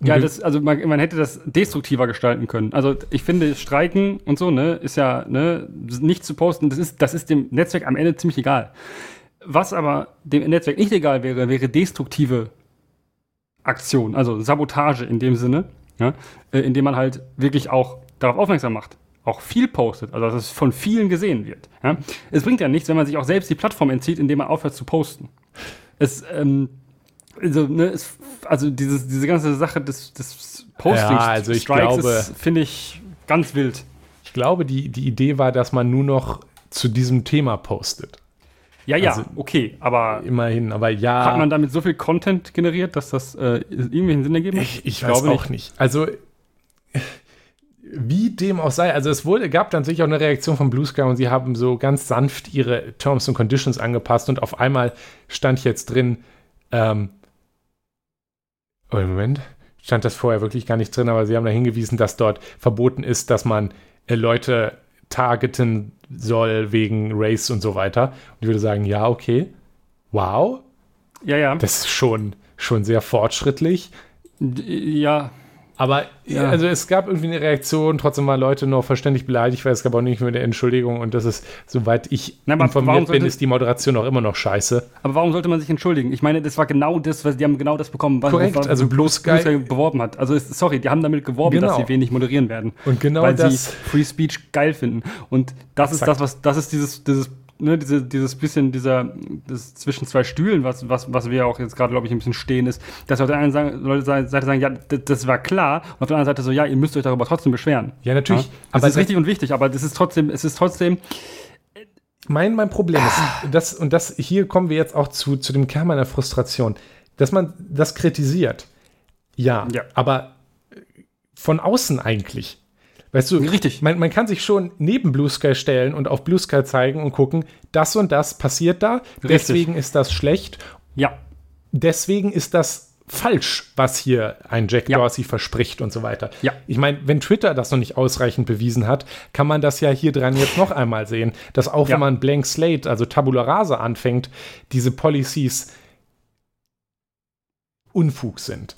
Ja, das, also man, man, hätte das destruktiver gestalten können. Also ich finde, Streiken und so, ne, ist ja, ne, nicht zu posten, das ist, das ist dem Netzwerk am Ende ziemlich egal. Was aber dem Netzwerk nicht egal wäre, wäre destruktive Aktion, also Sabotage in dem Sinne, ja, äh, indem man halt wirklich auch darauf aufmerksam macht, auch viel postet, also dass es von vielen gesehen wird. Ja. Es bringt ja nichts, wenn man sich auch selbst die Plattform entzieht, indem man aufhört zu posten. Es, ähm, also, ne, es, also dieses, diese ganze Sache des, des Postings, ja, also ich glaube, finde ich ganz wild. Ich glaube, die, die Idee war, dass man nur noch zu diesem Thema postet. Ja, ja, also, okay, aber immerhin, aber ja. Hat man damit so viel Content generiert, dass das äh, irgendwie einen Sinn ergeben hat? Ich, ich, ich weiß auch nicht. nicht. Also wie dem auch sei, also es wurde, gab dann sicher auch eine Reaktion von Blue Sky und sie haben so ganz sanft ihre Terms and Conditions angepasst und auf einmal stand jetzt drin, ähm, oh, Moment, stand das vorher wirklich gar nicht drin, aber sie haben da hingewiesen, dass dort verboten ist, dass man äh, Leute targeten soll wegen Race und so weiter. Und ich würde sagen, ja, okay. Wow. Ja, ja. Das ist schon, schon sehr fortschrittlich. Ja, aber ja. also es gab irgendwie eine Reaktion, trotzdem waren Leute noch verständlich beleidigt, weil es gab auch nicht mehr eine Entschuldigung und das ist, soweit ich Na, informiert bin, ist die Moderation auch immer noch scheiße. Aber warum sollte man sich entschuldigen? Ich meine, das war genau das, was die haben genau das bekommen, was, Korrekt, was, also Blue Sky, Sky beworben hat. Also ist, sorry, die haben damit geworben, genau. dass sie wenig moderieren werden. Und genau weil das sie Free Speech geil finden. Und das Exakt. ist das, was das ist dieses dieses ne, diese, dieses bisschen dieser das zwischen zwei Stühlen, was, was, was wir auch jetzt gerade, glaube ich, ein bisschen stehen, ist, dass auf der einen Seite, Leute Seite sagen, ja, das, war klar, und auf der anderen Seite so, ja, ihr müsst euch darüber trotzdem beschweren. Ja, natürlich. Ja? Das aber ist richtig und wichtig, aber das ist trotzdem, es ist trotzdem. Mein, mein Problem ist, das, und das, hier kommen wir jetzt auch zu, zu dem Kern meiner Frustration, dass man das kritisiert. Ja, ja. aber von außen eigentlich. Weißt du, richtig. Man, man kann sich schon neben Blue Sky stellen und auf Blue Sky zeigen und gucken, das und das passiert da, richtig. deswegen ist das schlecht. Ja. Deswegen ist das falsch, was hier ein Jack ja. Dorsey verspricht und so weiter. Ja. Ich meine, wenn Twitter das noch nicht ausreichend bewiesen hat, kann man das ja hier dran jetzt noch einmal sehen, dass auch ja. wenn man Blank Slate, also Tabula Rasa anfängt, diese Policies Unfug sind.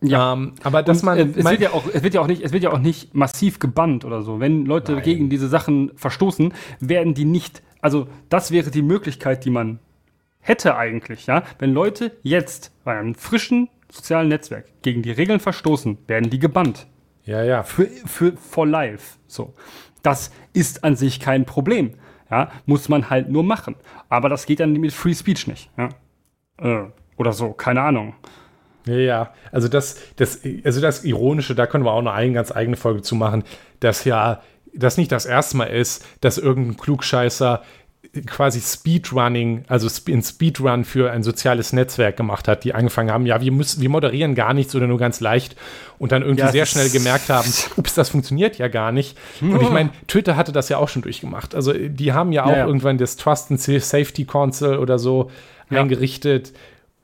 Ja, ähm, aber dass man. Äh, es, wird ja auch, es, wird ja auch nicht, es wird ja auch nicht massiv gebannt oder so. Wenn Leute Nein. gegen diese Sachen verstoßen, werden die nicht. Also, das wäre die Möglichkeit, die man hätte eigentlich, ja. Wenn Leute jetzt bei einem frischen sozialen Netzwerk gegen die Regeln verstoßen, werden die gebannt. Ja, ja. Für, für for life. So. Das ist an sich kein Problem. Ja, muss man halt nur machen. Aber das geht dann mit Free Speech nicht. Ja? Äh, oder so, keine Ahnung. Ja, ja. Also das, das, also das Ironische, da können wir auch noch eine ganz eigene Folge zu machen, dass ja das nicht das erste Mal ist, dass irgendein Klugscheißer quasi Speedrunning, also ein Speedrun für ein soziales Netzwerk gemacht hat, die angefangen haben, ja, wir müssen, wir moderieren gar nichts oder nur ganz leicht und dann irgendwie ja, sehr schnell gemerkt haben, ups, das funktioniert ja gar nicht. Und ich meine, Twitter hatte das ja auch schon durchgemacht. Also die haben ja auch ja, ja. irgendwann das Trust and Safety Council oder so eingerichtet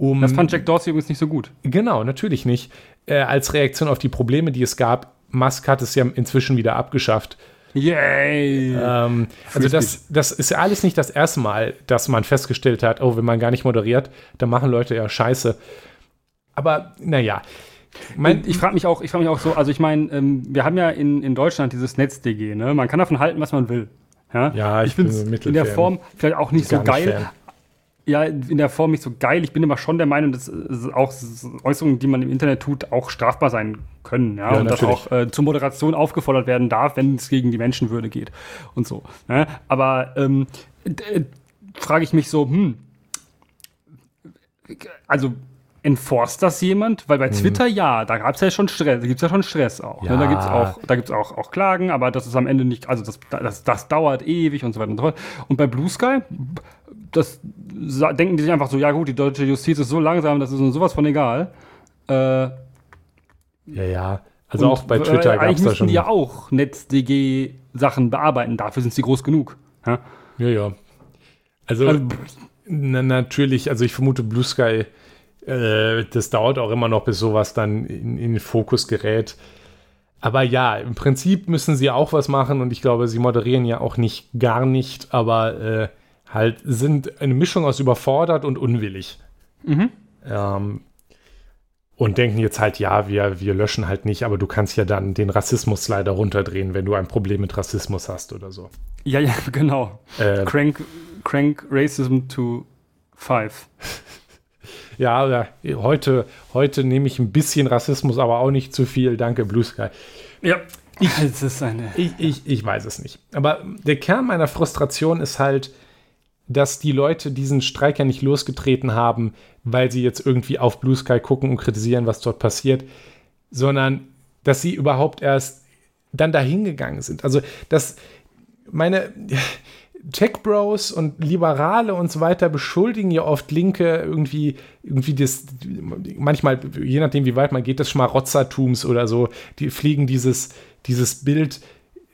um. Das fand Jack Dorsey übrigens nicht so gut. Genau, natürlich nicht. Äh, als Reaktion auf die Probleme, die es gab, Musk hat es ja inzwischen wieder abgeschafft. Yay! Ähm, also das, das ist ja alles nicht das erste Mal, dass man festgestellt hat, oh, wenn man gar nicht moderiert, dann machen Leute ja Scheiße. Aber naja. Mein, ich frage mich auch, ich frage mich auch so, also ich meine, ähm, wir haben ja in, in Deutschland dieses NetzDG, ne? Man kann davon halten, was man will. Ja, ja ich, ich finde es in der Form vielleicht auch nicht so geil, Fan ja, in der Form nicht so geil. Ich bin immer schon der Meinung, dass auch Äußerungen, die man im Internet tut, auch strafbar sein können. Ja, ja und natürlich. dass auch äh, zur Moderation aufgefordert werden darf, wenn es gegen die Menschenwürde geht und so. Ne? Aber ähm, äh, frage ich mich so, hm, also enforst das jemand? Weil bei mhm. Twitter ja, da gab es ja schon Stress, da gibt es ja schon Stress auch. Ja. Ne? Da gibt es auch, da gibt's auch, auch Klagen, aber das ist am Ende nicht, also das, das, das dauert ewig und so weiter und so fort. Und bei Blue Sky, das denken die sich einfach so, ja gut, die deutsche Justiz ist so langsam, das ist uns sowas von egal. Äh, ja, ja. Also auch bei Twitter äh, gab es da schon. die ja auch NetzDG-Sachen bearbeiten, dafür sind sie groß genug. Ja, ja. ja. Also, also na, natürlich, also ich vermute Blue Sky, äh, das dauert auch immer noch, bis sowas dann in, in den Fokus gerät. Aber ja, im Prinzip müssen sie auch was machen und ich glaube, sie moderieren ja auch nicht gar nicht, aber äh, halt sind eine Mischung aus überfordert und unwillig. Mhm. Ähm, und denken jetzt halt, ja, wir, wir löschen halt nicht, aber du kannst ja dann den Rassismus leider runterdrehen, wenn du ein Problem mit Rassismus hast oder so. Ja, ja, genau. Äh, crank, crank Racism to five. ja, heute, heute nehme ich ein bisschen Rassismus, aber auch nicht zu viel. Danke, Blue Sky. Ja. Ich, es ist eine ich, ich, ich weiß es nicht. Aber der Kern meiner Frustration ist halt, dass die Leute diesen Streik ja nicht losgetreten haben, weil sie jetzt irgendwie auf Blue Sky gucken und kritisieren, was dort passiert, sondern dass sie überhaupt erst dann dahin gegangen sind. Also, dass meine Tech Bros und Liberale und so weiter beschuldigen ja oft Linke irgendwie, irgendwie das, manchmal, je nachdem, wie weit man geht, des Schmarotzertums oder so, die fliegen dieses, dieses Bild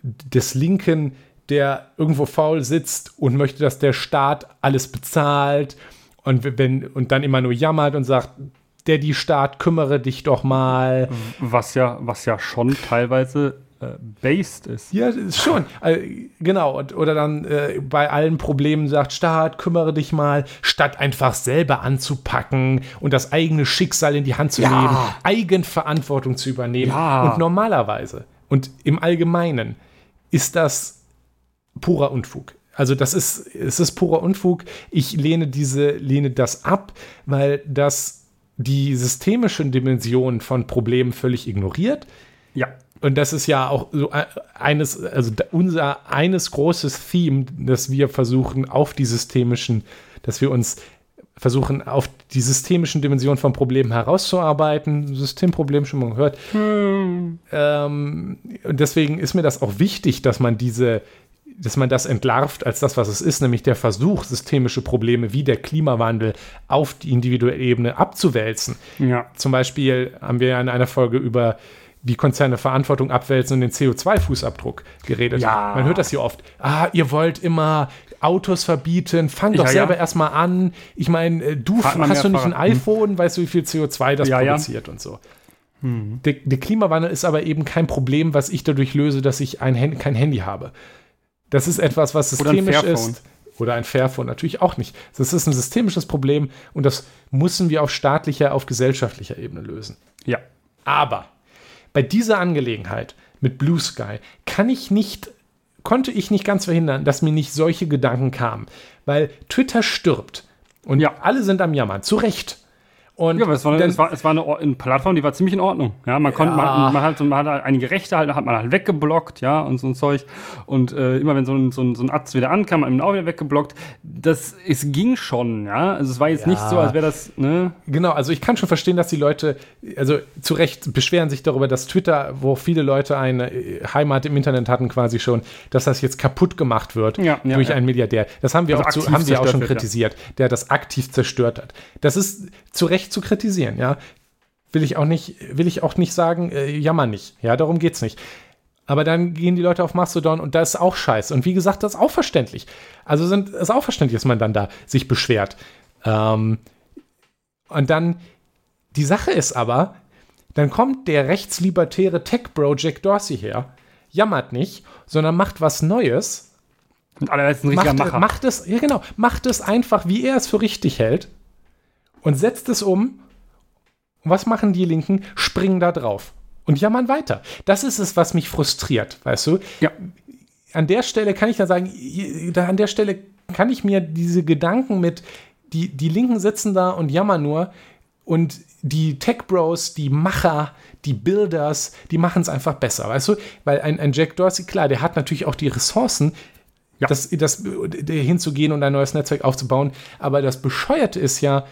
des Linken, der irgendwo faul sitzt und möchte, dass der Staat alles bezahlt und, wenn, und dann immer nur jammert und sagt, der die Staat, kümmere dich doch mal. Was ja, was ja schon teilweise äh, based ist. Ja, schon. Also, genau. Und, oder dann äh, bei allen Problemen sagt, Staat, kümmere dich mal, statt einfach selber anzupacken und das eigene Schicksal in die Hand zu ja. nehmen, Eigenverantwortung zu übernehmen. Ja. Und normalerweise und im Allgemeinen ist das purer Unfug. Also das ist, es ist purer Unfug. Ich lehne diese, lehne das ab, weil das die systemischen Dimensionen von Problemen völlig ignoriert. Ja und das ist ja auch so eines, also unser eines großes Theme, dass wir versuchen, auf die systemischen, dass wir uns versuchen, auf die systemischen Dimensionen von Problemen herauszuarbeiten. Systemproblem schon mal gehört. Hm. Ähm, und deswegen ist mir das auch wichtig, dass man diese, dass man das entlarvt als das, was es ist, nämlich der Versuch, systemische Probleme wie der Klimawandel auf die individuelle Ebene abzuwälzen. Ja. Zum Beispiel haben wir ja in einer Folge über wie Konzerne Verantwortung abwälzen und den CO2-Fußabdruck geredet. Ja. Man hört das hier oft. Ah, ihr wollt immer Autos verbieten, fang doch ja, selber ja. erstmal an. Ich meine, äh, du hast du nicht ein hm. iPhone, hm. weißt du, wie viel CO2 das ja, produziert und so. Hm. Der, der, Klimawandel ist aber eben kein Problem, was ich dadurch löse, dass ich ein, kein Handy habe. Das ist etwas, was systemisch ist. Oder ein Fairphone, natürlich auch nicht. Das ist ein systemisches Problem und das müssen wir auf staatlicher, auf gesellschaftlicher Ebene lösen. Ja. Aber bei dieser Angelegenheit mit Blue Sky kann ich nicht, konnte ich nicht ganz verhindern, dass mir nicht solche Gedanken kamen. Weil Twitter stirbt. Und ja. alle sind am Jammern. Zu Recht. Und ja, aber es war, dann, es war, es war eine, eine, Plattform, die war ziemlich in Ordnung. Ja, man konnte, ja. man, man, hat, man hat einige Rechte halt, hat man halt weggeblockt, ja, und so ein Zeug. Und äh, immer wenn so ein, so ein, so ein Atz wieder ankam, hat man ihn auch wieder weggeblockt. Das, es ging schon, ja. Also es war jetzt ja. nicht so, als wäre das, ne? Genau, also ich kann schon verstehen, dass die Leute, also zu Recht beschweren sich darüber, dass Twitter, wo viele Leute eine äh, Heimat im Internet hatten, quasi schon, dass das jetzt kaputt gemacht wird ja, durch einen Milliardär. Das haben wir also auch, zu, haben wir auch schon kritisiert, der das aktiv zerstört hat. Das ist zu Recht zu kritisieren, ja. Will ich auch nicht, will ich auch nicht sagen, äh, jammer nicht. Ja, darum geht's nicht. Aber dann gehen die Leute auf Mastodon und da ist auch scheiße. Und wie gesagt, das ist auch verständlich. Also sind, ist auch verständlich, dass man dann da sich beschwert. Ähm, und dann, die Sache ist aber, dann kommt der rechtslibertäre Tech-Bro Jack Dorsey her, jammert nicht, sondern macht was Neues. Und alle ein richtiger macht, Macher. Macht es, ja genau, macht es einfach, wie er es für richtig hält und setzt es um. Und was machen die Linken? Springen da drauf und jammern weiter. Das ist es, was mich frustriert, weißt du? Ja. An der Stelle kann ich dann sagen, an der Stelle kann ich mir diese Gedanken mit, die, die Linken sitzen da und jammern nur und die Tech Bros, die Macher, die Builders, die machen es einfach besser, weißt du? Weil ein, ein Jack Dorsey, klar, der hat natürlich auch die Ressourcen, ja. das, das, hinzugehen und ein neues Netzwerk aufzubauen. Aber das Bescheuerte ist ja,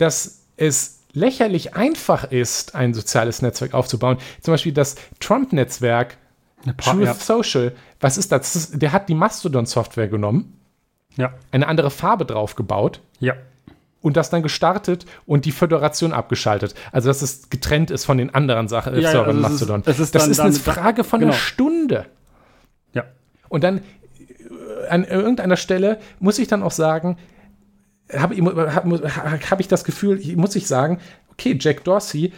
dass es lächerlich einfach ist, ein soziales Netzwerk aufzubauen. Zum Beispiel das Trump-Netzwerk, Truth ja. Social. Was ist das? das ist, der hat die Mastodon-Software genommen, ja. eine andere Farbe drauf gebaut. Ja. Und das dann gestartet und die Föderation abgeschaltet. Also, dass es getrennt ist von den anderen Sachen, ja, ja, also Mastodon. Ist, das ist, das ist eine Frage von genau. einer Stunde. Ja. Und dann an irgendeiner Stelle muss ich dann auch sagen, habe hab, hab ich das Gefühl, muss ich sagen, okay, Jack Dorsey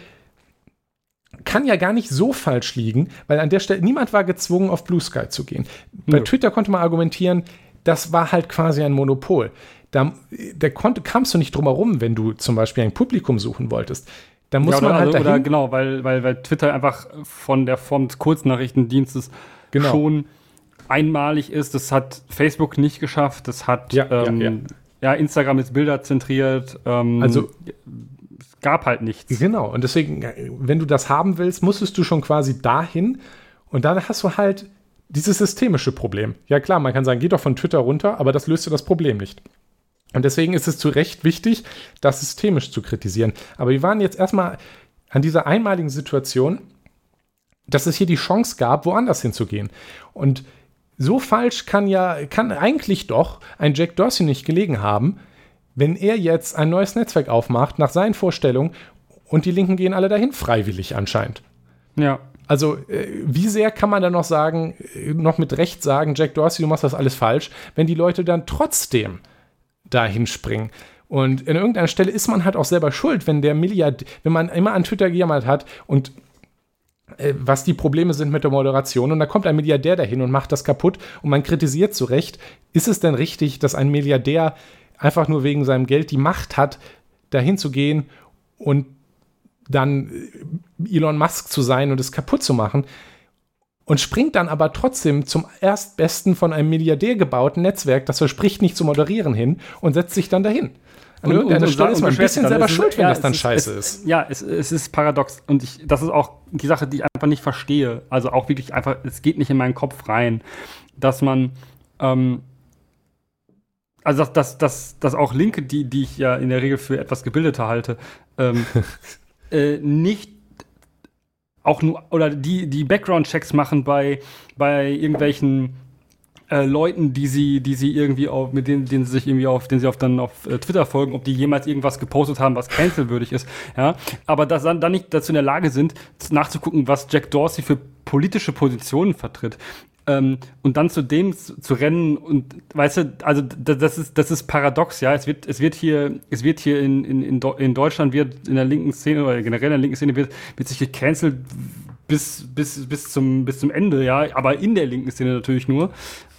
kann ja gar nicht so falsch liegen, weil an der Stelle niemand war gezwungen, auf Blue Sky zu gehen. Bei ja. Twitter konnte man argumentieren, das war halt quasi ein Monopol. Da, da konnte, kamst du nicht drum herum, wenn du zum Beispiel ein Publikum suchen wolltest. Da muss ja, oder, man halt also, oder genau, weil, weil, weil Twitter einfach von der Form des Kurznachrichtendienstes genau. schon einmalig ist. Das hat Facebook nicht geschafft. Das hat ja, ähm, ja. Instagram ist Bilder zentriert. Ähm, also es gab halt nichts. Genau. Und deswegen, wenn du das haben willst, musstest du schon quasi dahin. Und dann hast du halt dieses systemische Problem. Ja klar, man kann sagen, geh doch von Twitter runter, aber das löst ja das Problem nicht. Und deswegen ist es zu Recht wichtig, das systemisch zu kritisieren. Aber wir waren jetzt erstmal an dieser einmaligen Situation, dass es hier die Chance gab, woanders hinzugehen. Und so falsch kann ja, kann eigentlich doch ein Jack Dorsey nicht gelegen haben, wenn er jetzt ein neues Netzwerk aufmacht, nach seinen Vorstellungen, und die Linken gehen alle dahin, freiwillig anscheinend. Ja. Also, äh, wie sehr kann man dann noch sagen, äh, noch mit Recht sagen, Jack Dorsey, du machst das alles falsch, wenn die Leute dann trotzdem dahin springen? Und in irgendeiner Stelle ist man halt auch selber schuld, wenn der Milliard, wenn man immer an Twitter gejammert hat und was die Probleme sind mit der Moderation. Und da kommt ein Milliardär dahin und macht das kaputt und man kritisiert zu Recht, ist es denn richtig, dass ein Milliardär einfach nur wegen seinem Geld die Macht hat, dahin zu gehen und dann äh, Elon Musk zu sein und es kaputt zu machen? Und springt dann aber trotzdem zum erstbesten von einem Milliardär gebauten Netzwerk, das verspricht nicht zu moderieren hin und setzt sich dann dahin. Und, und, und, ist man ein bisschen selber schuld, wenn ja, das dann scheiße ist, ist. Ja, es, es ist paradox. Und ich, das ist auch die Sache, die ich einfach nicht verstehe. Also auch wirklich einfach, es geht nicht in meinen Kopf rein, dass man, ähm, also dass, dass, dass, dass auch Linke, die, die ich ja in der Regel für etwas gebildeter halte, ähm, äh, nicht auch nur, oder die, die Background-Checks machen bei, bei irgendwelchen äh, Leuten, die sie, die sie irgendwie auf, mit denen, denen sie sich irgendwie auf, denen sie auf dann auf äh, Twitter folgen, ob die jemals irgendwas gepostet haben, was cancelwürdig ist, ja. Aber dass dann, dann nicht dazu in der Lage sind, nachzugucken, was Jack Dorsey für politische Positionen vertritt. Ähm, und dann zu dem zu, rennen und weißt du, also das ist das ist paradox, ja. Es wird es wird hier es wird hier in, in, in Deutschland wird in der linken Szene oder generell in der linken Szene wird wird sich gecancelt bis bis bis zum bis zum Ende, ja. Aber in der linken Szene natürlich nur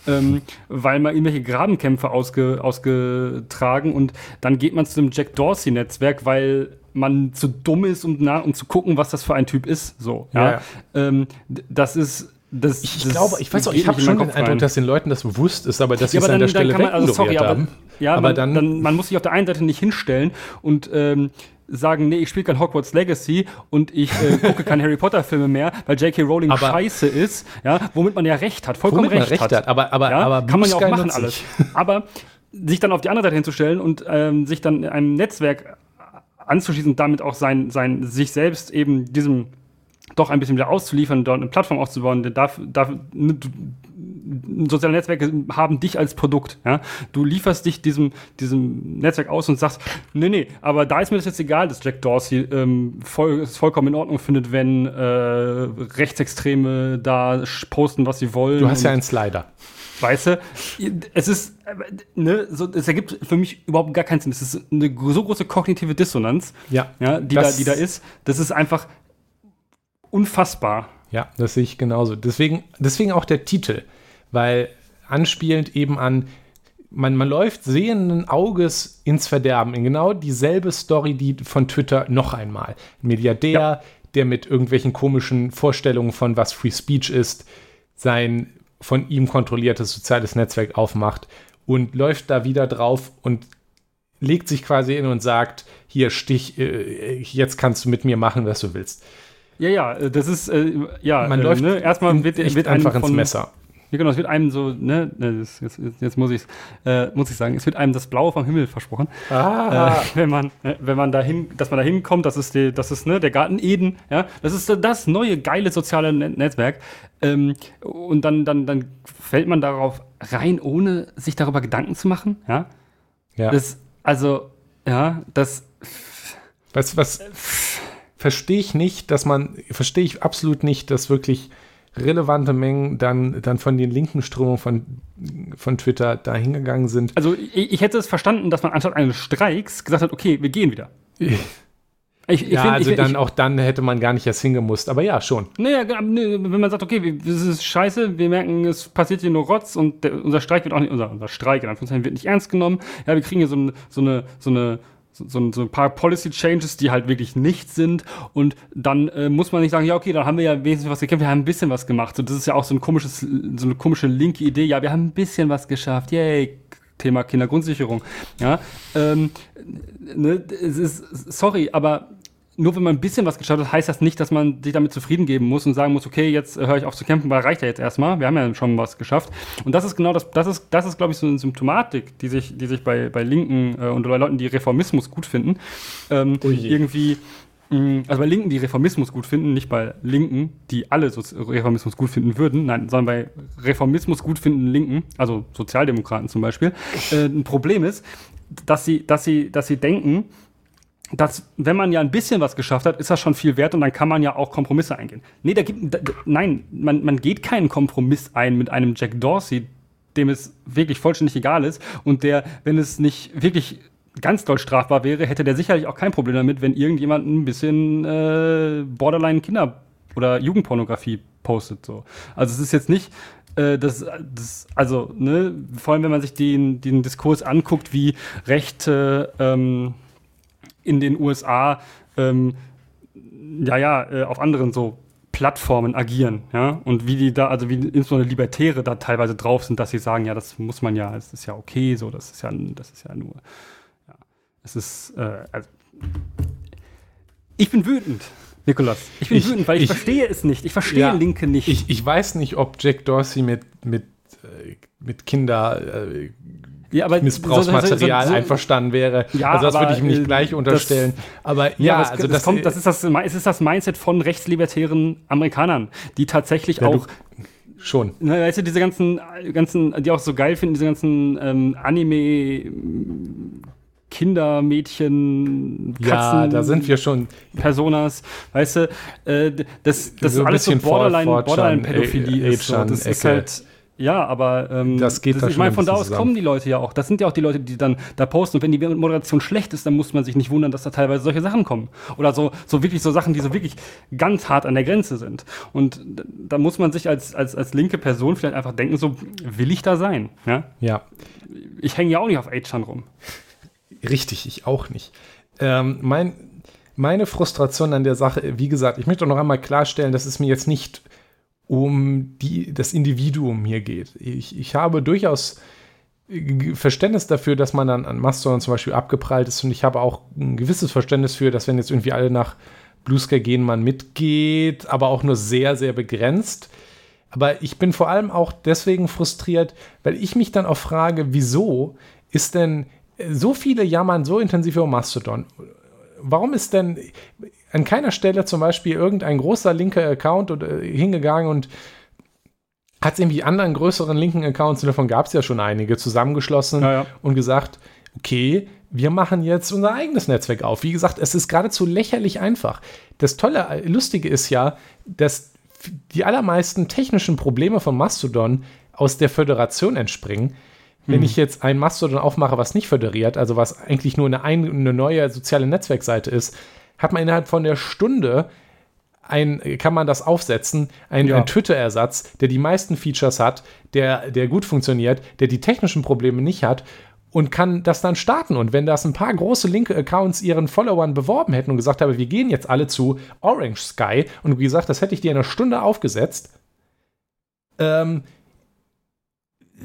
ähm, weil man irgendwelche Grabenkämpfe ausge, ausgetragen und dann geht man zu dem Jack Dorsey-Netzwerk, weil man zu dumm ist, um, na, um zu gucken, was das für ein Typ ist. So, ja. ja. Ähm, das ist das, ich das glaube, ich weiß auch, ich habe schon den Eindruck, dass den Leuten das bewusst ist, aber dass sie ja, es an der Stelle man, also, sorry, aber, haben. Ja, aber man, dann, dann, man muss sich auf der einen Seite nicht hinstellen und ähm, sagen, nee, ich spiele kein Hogwarts Legacy und ich äh, gucke keine Harry Potter Filme mehr, weil J.K. Rowling aber scheiße ist, ja, womit man ja recht hat, vollkommen recht, recht, hat. hat. Aber, aber, ja, aber kann man ja auch machen alles. Aber sich dann auf die andere Seite hinzustellen und ähm, sich dann einem Netzwerk anzuschließen und damit auch sein, sein, sich selbst eben diesem doch ein bisschen wieder auszuliefern, dort eine Plattform aufzubauen, der darf, darf, ne, soziale Netzwerke haben dich als Produkt. Ja? Du lieferst dich diesem, diesem Netzwerk aus und sagst, nee, nee, aber da ist mir das jetzt egal, dass Jack Dorsey ähm, voll, es vollkommen in Ordnung findet, wenn äh, Rechtsextreme da posten, was sie wollen. Du hast ja einen Slider. Weißt du, es ist, ne, so, es ergibt für mich überhaupt gar keinen Sinn. Es ist eine so große kognitive Dissonanz, ja, ja die, da, die da ist. Das ist einfach unfassbar. Ja, das sehe ich genauso. Deswegen, deswegen auch der Titel weil anspielend eben an, man, man läuft sehenden Auges ins Verderben, in genau dieselbe Story, die von Twitter noch einmal. Ein Milliardär, ja. der mit irgendwelchen komischen Vorstellungen von was Free Speech ist, sein von ihm kontrolliertes soziales Netzwerk aufmacht und läuft da wieder drauf und legt sich quasi in und sagt, hier Stich, äh, jetzt kannst du mit mir machen, was du willst. Ja, ja, das ist, äh, ja, man äh, läuft ne? erstmal wird, wird einfach ins Messer. Ja, genau, es wird einem so, ne, ne das, jetzt, jetzt muss ich äh, muss ich sagen, es wird einem das Blaue vom Himmel versprochen. Ah. Äh, wenn man, äh, wenn man dahin, dass man da hinkommt, das ist die, das ist ne, der Garten Eden, ja, das ist das neue geile soziale Netzwerk. Ähm, und dann, dann, dann fällt man darauf rein, ohne sich darüber Gedanken zu machen, ja. Ja. Das, also, ja, das. Du, was verstehe ich nicht, dass man, verstehe ich absolut nicht, dass wirklich relevante Mengen dann, dann von den linken Strömungen von, von Twitter da hingegangen sind. Also ich, ich, hätte es verstanden, dass man anstatt eines Streiks gesagt hat, okay, wir gehen wieder. Ich, ich ja, find, also ich, dann auch dann hätte man gar nicht erst hingemusst, aber ja, schon. Naja, wenn man sagt, okay, das ist scheiße, wir merken, es passiert hier nur Rotz und der, unser Streik wird auch nicht, unser, unser Streik in Anführungszeichen wird nicht ernst genommen. Ja, wir kriegen hier so, ein, so eine, so eine so, so, ein paar Policy Changes, die halt wirklich nichts sind. Und dann äh, muss man nicht sagen, ja, okay, dann haben wir ja wesentlich was gekämpft, wir haben ein bisschen was gemacht. So, das ist ja auch so ein komisches, so eine komische linke Idee. Ja, wir haben ein bisschen was geschafft. Yay, Thema Kindergrundsicherung. Ja, ähm, ne, es ist, sorry, aber nur wenn man ein bisschen was geschafft hat, heißt das nicht, dass man sich damit zufrieden geben muss und sagen muss, okay, jetzt höre ich auf zu kämpfen, weil reicht ja jetzt erstmal. Wir haben ja schon was geschafft. Und das ist genau das, das ist, das ist, glaube ich, so eine Symptomatik, die sich, die sich bei, bei Linken äh, und bei Leuten, die Reformismus gut finden, ähm, oh irgendwie, mm, also bei Linken, die Reformismus gut finden, nicht bei Linken, die alle so Reformismus gut finden würden, nein, sondern bei Reformismus gut finden Linken, also Sozialdemokraten zum Beispiel, äh, ein Problem ist, dass sie, dass sie, dass sie denken, dass, wenn man ja ein bisschen was geschafft hat, ist das schon viel wert und dann kann man ja auch Kompromisse eingehen. Nee, da gibt, da, nein, man, man geht keinen Kompromiss ein mit einem Jack Dorsey, dem es wirklich vollständig egal ist und der, wenn es nicht wirklich ganz doll strafbar wäre, hätte der sicherlich auch kein Problem damit, wenn irgendjemand ein bisschen äh, Borderline Kinder- oder Jugendpornografie postet. So. Also es ist jetzt nicht, äh, das, das, also, ne, vor allem wenn man sich den, den Diskurs anguckt, wie Rechte ähm, in den USA ähm, ja, ja, äh, auf anderen so Plattformen agieren, ja, und wie die da, also wie insbesondere Libertäre da teilweise drauf sind, dass sie sagen, ja, das muss man ja, das ist ja okay, so, das ist ja, das ist ja nur, ja, es ist, äh, also, ich bin wütend. Nikolas, ich bin ich, wütend, weil ich, ich, verstehe es nicht. Ich verstehe ja, Linke nicht. Ich, ich weiß nicht, ob Jack Dorsey mit, mit, äh, mit Kinder äh, ja, aber Missbrauchsmaterial so, so, so, einverstanden wäre. Ja, also das würde ich ihm nicht äh, gleich unterstellen. Das, aber ja, ja das, also das, kommt, das ist das, es ist das Mindset von rechtslibertären Amerikanern, die tatsächlich ja, auch schon. Na, weißt du, diese ganzen, ganzen, die auch so geil finden, diese ganzen ähm, Anime Kinder, Mädchen, Katzen, ja, da sind wir schon. Personas, weißt du, äh, das, das so ist alles so Borderline, Borderline-Pädophilie ist. So. Das ist halt ja, aber ähm, das geht das, Ich meine, von da aus kommen die Leute ja auch. Das sind ja auch die Leute, die dann da posten. Und wenn die Moderation schlecht ist, dann muss man sich nicht wundern, dass da teilweise solche Sachen kommen. Oder so, so wirklich so Sachen, die so wirklich ganz hart an der Grenze sind. Und da muss man sich als, als, als linke Person vielleicht einfach denken, so, will ich da sein? Ja. ja. Ich hänge ja auch nicht auf H-Chan rum. Richtig, ich auch nicht. Ähm, mein, meine Frustration an der Sache, wie gesagt, ich möchte auch noch einmal klarstellen, dass es mir jetzt nicht um die, das Individuum hier geht. Ich, ich habe durchaus Verständnis dafür, dass man dann an Mastodon zum Beispiel abgeprallt ist und ich habe auch ein gewisses Verständnis für, dass wenn jetzt irgendwie alle nach Blue gehen, man mitgeht, aber auch nur sehr, sehr begrenzt. Aber ich bin vor allem auch deswegen frustriert, weil ich mich dann auch frage, wieso ist denn so viele jammern so intensiv über Mastodon? Warum ist denn, an keiner Stelle zum Beispiel irgendein großer linker Account oder, äh, hingegangen und hat irgendwie anderen größeren linken Accounts, und davon gab es ja schon einige, zusammengeschlossen ja, ja. und gesagt, okay, wir machen jetzt unser eigenes Netzwerk auf. Wie gesagt, es ist geradezu lächerlich einfach. Das Tolle, äh, Lustige ist ja, dass die allermeisten technischen Probleme von Mastodon aus der Föderation entspringen. Wenn hm. ich jetzt ein Mastodon aufmache, was nicht föderiert, also was eigentlich nur eine, eine neue soziale Netzwerkseite ist, hat man innerhalb von der Stunde ein, kann man das aufsetzen, ein, ja. ein Twitter-Ersatz, der die meisten Features hat, der, der gut funktioniert, der die technischen Probleme nicht hat und kann das dann starten. Und wenn das ein paar große linke Accounts ihren Followern beworben hätten und gesagt haben, wir gehen jetzt alle zu Orange Sky und wie gesagt, das hätte ich dir in einer Stunde aufgesetzt, ähm,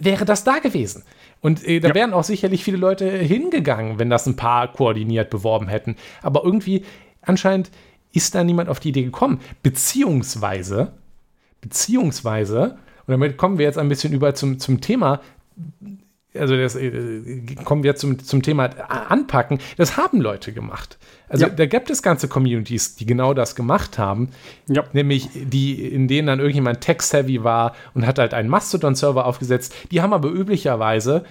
wäre das da gewesen. Und äh, da ja. wären auch sicherlich viele Leute hingegangen, wenn das ein paar koordiniert beworben hätten. Aber irgendwie, anscheinend ist da niemand auf die Idee gekommen. Beziehungsweise, beziehungsweise, und damit kommen wir jetzt ein bisschen über zum, zum Thema, also das, äh, kommen wir zum, zum Thema Anpacken, das haben Leute gemacht. Also ja. da gibt es ganze Communities, die genau das gemacht haben. Ja. Nämlich die, in denen dann irgendjemand tech-savvy war und hat halt einen Mastodon-Server aufgesetzt. Die haben aber üblicherweise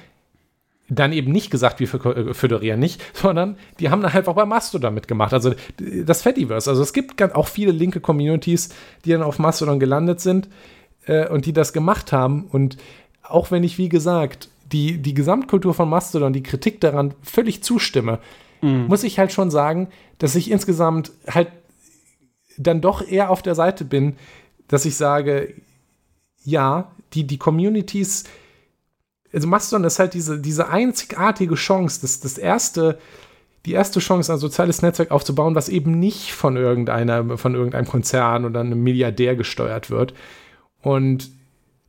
dann eben nicht gesagt, wir äh, föderieren nicht, sondern die haben dann halt auch bei Mastodon mitgemacht. Also das Fediverse. Also es gibt auch viele linke Communities, die dann auf Mastodon gelandet sind äh, und die das gemacht haben. Und auch wenn ich, wie gesagt, die, die Gesamtkultur von Mastodon, die Kritik daran völlig zustimme, mhm. muss ich halt schon sagen, dass ich insgesamt halt dann doch eher auf der Seite bin, dass ich sage, ja, die, die Communities, also Mastodon ist halt diese, diese einzigartige Chance, das, das erste, die erste Chance, ein soziales Netzwerk aufzubauen, was eben nicht von irgendeiner, von irgendeinem Konzern oder einem Milliardär gesteuert wird. Und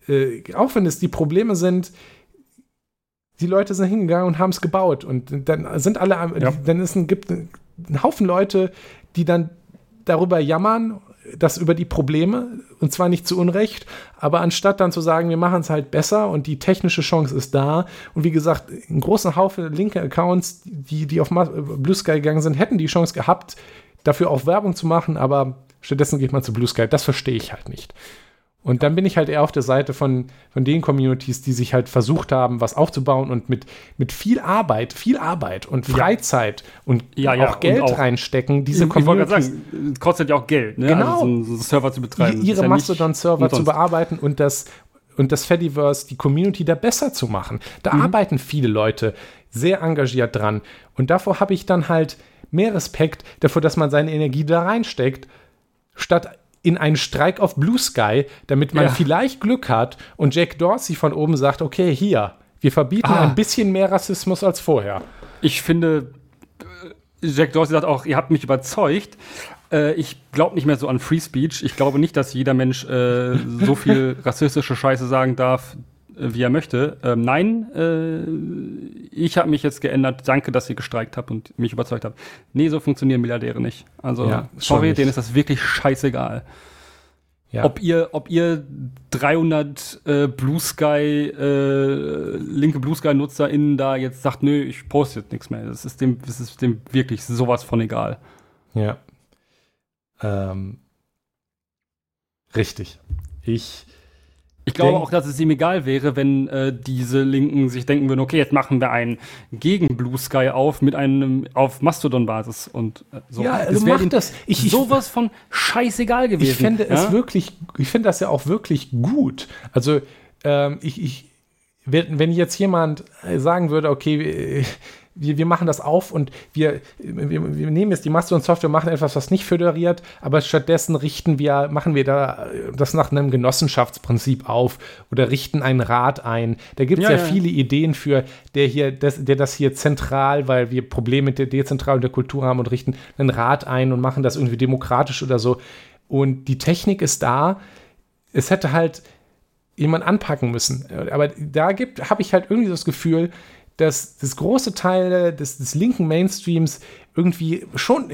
äh, auch wenn es die Probleme sind, die Leute sind hingegangen und haben es gebaut. Und dann sind alle, ja. dann ist ein, gibt ein, ein Haufen Leute, die dann darüber jammern, dass über die Probleme, und zwar nicht zu Unrecht, aber anstatt dann zu sagen, wir machen es halt besser und die technische Chance ist da, und wie gesagt, ein großer Haufen linke Accounts, die, die auf Blue Sky gegangen sind, hätten die Chance gehabt, dafür auch Werbung zu machen, aber stattdessen geht man zu Blue Sky. Das verstehe ich halt nicht. Und dann bin ich halt eher auf der Seite von, von den Communities, die sich halt versucht haben, was aufzubauen und mit, mit viel Arbeit, viel Arbeit und Freizeit ja. und ja, ja, auch Geld auch, reinstecken, diese ich, Communities. Ich sagen, kostet ja auch Geld, ne? Genau. Also so einen Server zu betreiben. Ihre Mastodon-Server zu bearbeiten und das, und das Fediverse, die Community da besser zu machen. Da mhm. arbeiten viele Leute sehr engagiert dran. Und davor habe ich dann halt mehr Respekt davor, dass man seine Energie da reinsteckt, statt in einen Streik auf Blue Sky, damit man ja. vielleicht Glück hat und Jack Dorsey von oben sagt, okay, hier, wir verbieten ah. ein bisschen mehr Rassismus als vorher. Ich finde, Jack Dorsey sagt auch, ihr habt mich überzeugt. Äh, ich glaube nicht mehr so an Free Speech. Ich glaube nicht, dass jeder Mensch äh, so viel rassistische Scheiße sagen darf, äh, wie er möchte. Ähm, nein, äh, ich habe mich jetzt geändert. Danke, dass ihr gestreikt habt und mich überzeugt habt. Nee, so funktionieren Milliardäre nicht. Also, ja, sorry, denen ist das wirklich scheißegal. Ja. Ob ihr, ob ihr 300 äh, Blue Sky, äh, linke Blue Sky NutzerInnen da jetzt sagt, nö, ich poste jetzt nichts mehr. Das ist dem, das ist dem wirklich sowas von egal. Ja. Ähm, richtig. Ich ich glaube auch, dass es ihm egal wäre, wenn äh, diese Linken sich denken würden, okay, jetzt machen wir einen gegen Blue Sky auf mit einem auf Mastodon-Basis und äh, so. Ja, also mach das. Ich, ich, sowas von scheißegal gewesen. Ich finde ja? es wirklich, ich finde das ja auch wirklich gut. Also ähm, ich, ich wenn, wenn jetzt jemand sagen würde, okay, wir, wir machen das auf und wir, wir, wir nehmen jetzt die Mastodon-Software, machen etwas, was nicht föderiert, aber stattdessen richten wir, machen wir da das nach einem Genossenschaftsprinzip auf oder richten einen Rat ein. Da gibt es ja, ja, ja, viele Ideen für, der hier, das, der das hier zentral, weil wir Probleme mit der Dezentral und der Kultur haben und richten einen Rat ein und machen das irgendwie demokratisch oder so. Und die Technik ist da. Es hätte halt jemand anpacken müssen. Aber da gibt, habe ich halt irgendwie das Gefühl, dass das große Teile des, des linken Mainstreams irgendwie schon,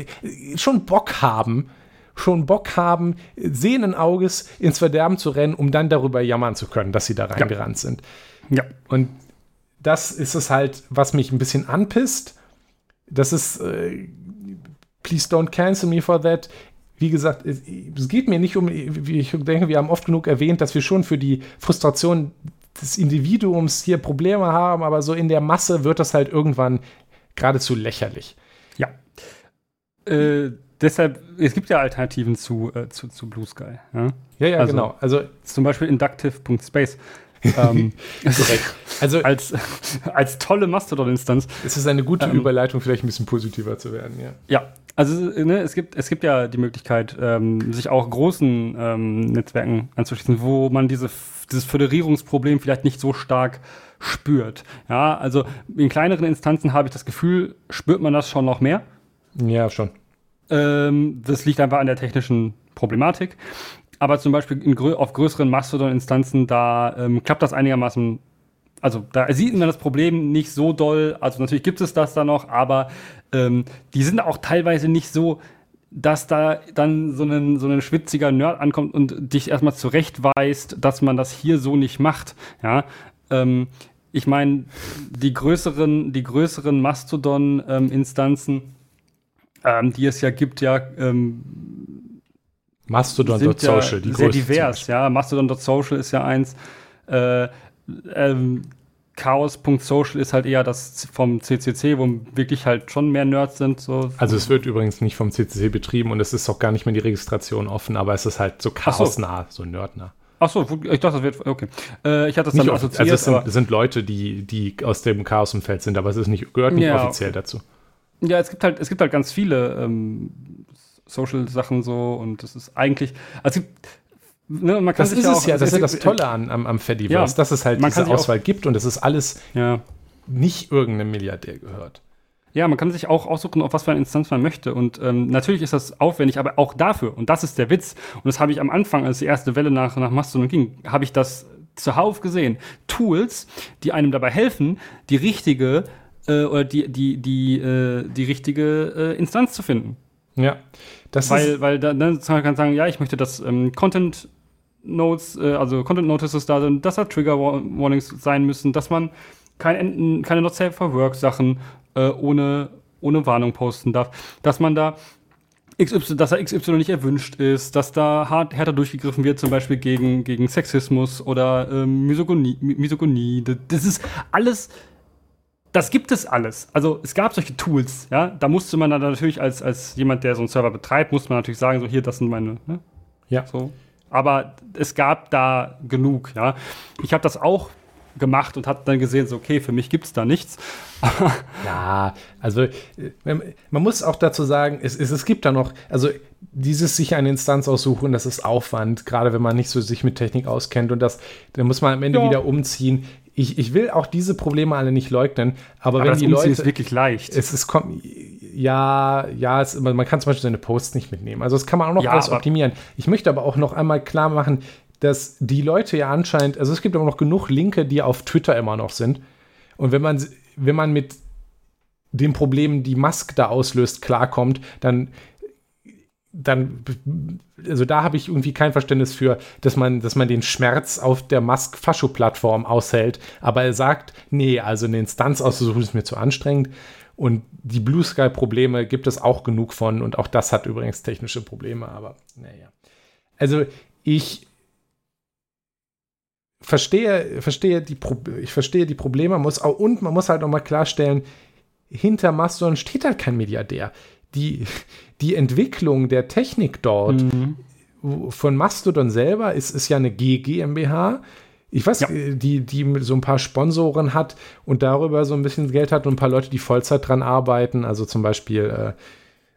schon Bock haben, schon Bock haben, sehenden Auges ins Verderben zu rennen, um dann darüber jammern zu können, dass sie da reingerannt ja. sind. Ja. Und das ist es halt, was mich ein bisschen anpisst. Das ist, äh, please don't cancel me for that. Wie gesagt, es geht mir nicht um, ich denke, wir haben oft genug erwähnt, dass wir schon für die Frustration des Individuums hier Probleme haben, aber so in der Masse wird das halt irgendwann geradezu lächerlich. Ja. Äh, deshalb, es gibt ja Alternativen zu, äh, zu, zu Blue Sky. Ja, ja, ja also, genau. Also zum Beispiel inductive.space. ähm, Also als, als tolle Mastodon-Instanz. Es ist eine gute ähm, Überleitung, vielleicht ein bisschen positiver zu werden, ja. Ja, also ne, es, gibt, es gibt ja die Möglichkeit, ähm, sich auch großen ähm, Netzwerken anzuschließen, wo man diese dieses Föderierungsproblem vielleicht nicht so stark spürt. Ja, also in kleineren Instanzen habe ich das Gefühl, spürt man das schon noch mehr. Ja, schon. Ähm, das liegt einfach an der technischen Problematik. Aber zum Beispiel in, auf größeren Mastodon-Instanzen, da ähm, klappt das einigermaßen. Also da sieht man das Problem nicht so doll. Also natürlich gibt es das da noch, aber ähm, die sind auch teilweise nicht so dass da dann so ein, so ein schwitziger Nerd ankommt und dich erstmal zurechtweist, dass man das hier so nicht macht. Ja, ähm, ich meine, die größeren, die größeren Mastodon-Instanzen, ähm, die es ja gibt, ja. Ähm, Mastodon.social, ja die sehr divers, ja. Mastodon.social ist ja eins. Äh, ähm, Chaos.social ist halt eher das vom CCC, wo wirklich halt schon mehr Nerds sind. So. Also es wird übrigens nicht vom CCC betrieben und es ist auch gar nicht mehr die Registration offen, aber es ist halt so chaosnah, so, so nerdnah. Ach so, ich dachte, das wird, okay. Äh, ich hatte das nicht dann assoziiert. Also es sind, sind, Leute, die, die aus dem Chaos-Umfeld sind, aber es ist nicht, gehört nicht ja, offiziell okay. dazu. Ja, es gibt halt, es gibt halt ganz viele ähm, Social-Sachen so und es ist eigentlich, also es gibt, Ne, man kann das ist ja es ja, das ist ja das Tolle an, am, am Fediverse, ja, dass es halt diese Auswahl gibt und es ist alles ja. nicht irgendeinem Milliardär gehört. Ja, man kann sich auch aussuchen, auf was für eine Instanz man möchte. Und ähm, natürlich ist das aufwendig, aber auch dafür, und das ist der Witz, und das habe ich am Anfang, als die erste Welle nach, nach Mastodon ging, habe ich das zuhauf gesehen. Tools, die einem dabei helfen, die richtige äh, oder die, die, die, äh, die richtige äh, Instanz zu finden. Ja. Das weil, weil dann ne, kann man sagen, ja, ich möchte, dass ähm, Content Notes, äh, also Content Notices da sind, dass da Trigger Warnings sein müssen, dass man kein, keine Not Safe for Work Sachen äh, ohne, ohne Warnung posten darf, dass man da XY, dass da XY nicht erwünscht ist, dass da hart, härter durchgegriffen wird, zum Beispiel gegen, gegen Sexismus oder ähm, Misogonie, Misogonie. Das ist alles, das gibt es alles. Also es gab solche Tools, ja. Da musste man dann natürlich als, als jemand, der so einen Server betreibt, musste man natürlich sagen, so hier, das sind meine, ne? Ja. So. Aber es gab da genug, ja. Ich habe das auch gemacht und habe dann gesehen, so, okay, für mich gibt es da nichts. ja, also äh, man muss auch dazu sagen, es, es, es gibt da noch, also dieses sich eine Instanz aussuchen, das ist Aufwand, gerade wenn man nicht so sich mit Technik auskennt und das, dann muss man am Ende ja. wieder umziehen. Ich, ich will auch diese Probleme alle nicht leugnen, aber, aber wenn die Leute. ist wirklich leicht. Es ist, ja, ja, es, man kann zum Beispiel seine Posts nicht mitnehmen. Also das kann man auch noch ja, alles optimieren. Ich möchte aber auch noch einmal klar machen, dass die Leute ja anscheinend, also es gibt aber noch genug Linke, die auf Twitter immer noch sind. Und wenn man, wenn man mit den Problemen, die Musk da auslöst, klarkommt, dann, dann, also da habe ich irgendwie kein Verständnis für, dass man, dass man den Schmerz auf der Musk-Fascho-Plattform aushält. Aber er sagt, nee, also eine Instanz auszusuchen ist mir zu anstrengend. Und die Blue Sky-Probleme gibt es auch genug von. Und auch das hat übrigens technische Probleme, aber naja. Also ich verstehe, verstehe die ich verstehe die Probleme, muss und man muss halt auch mal klarstellen, hinter Mastodon steht halt kein Milliardär. Die, die Entwicklung der Technik dort mhm. von Mastodon selber ist, ist ja eine GmbH. Ich weiß, ja. die, die so ein paar Sponsoren hat und darüber so ein bisschen Geld hat und ein paar Leute, die Vollzeit dran arbeiten. Also zum Beispiel äh,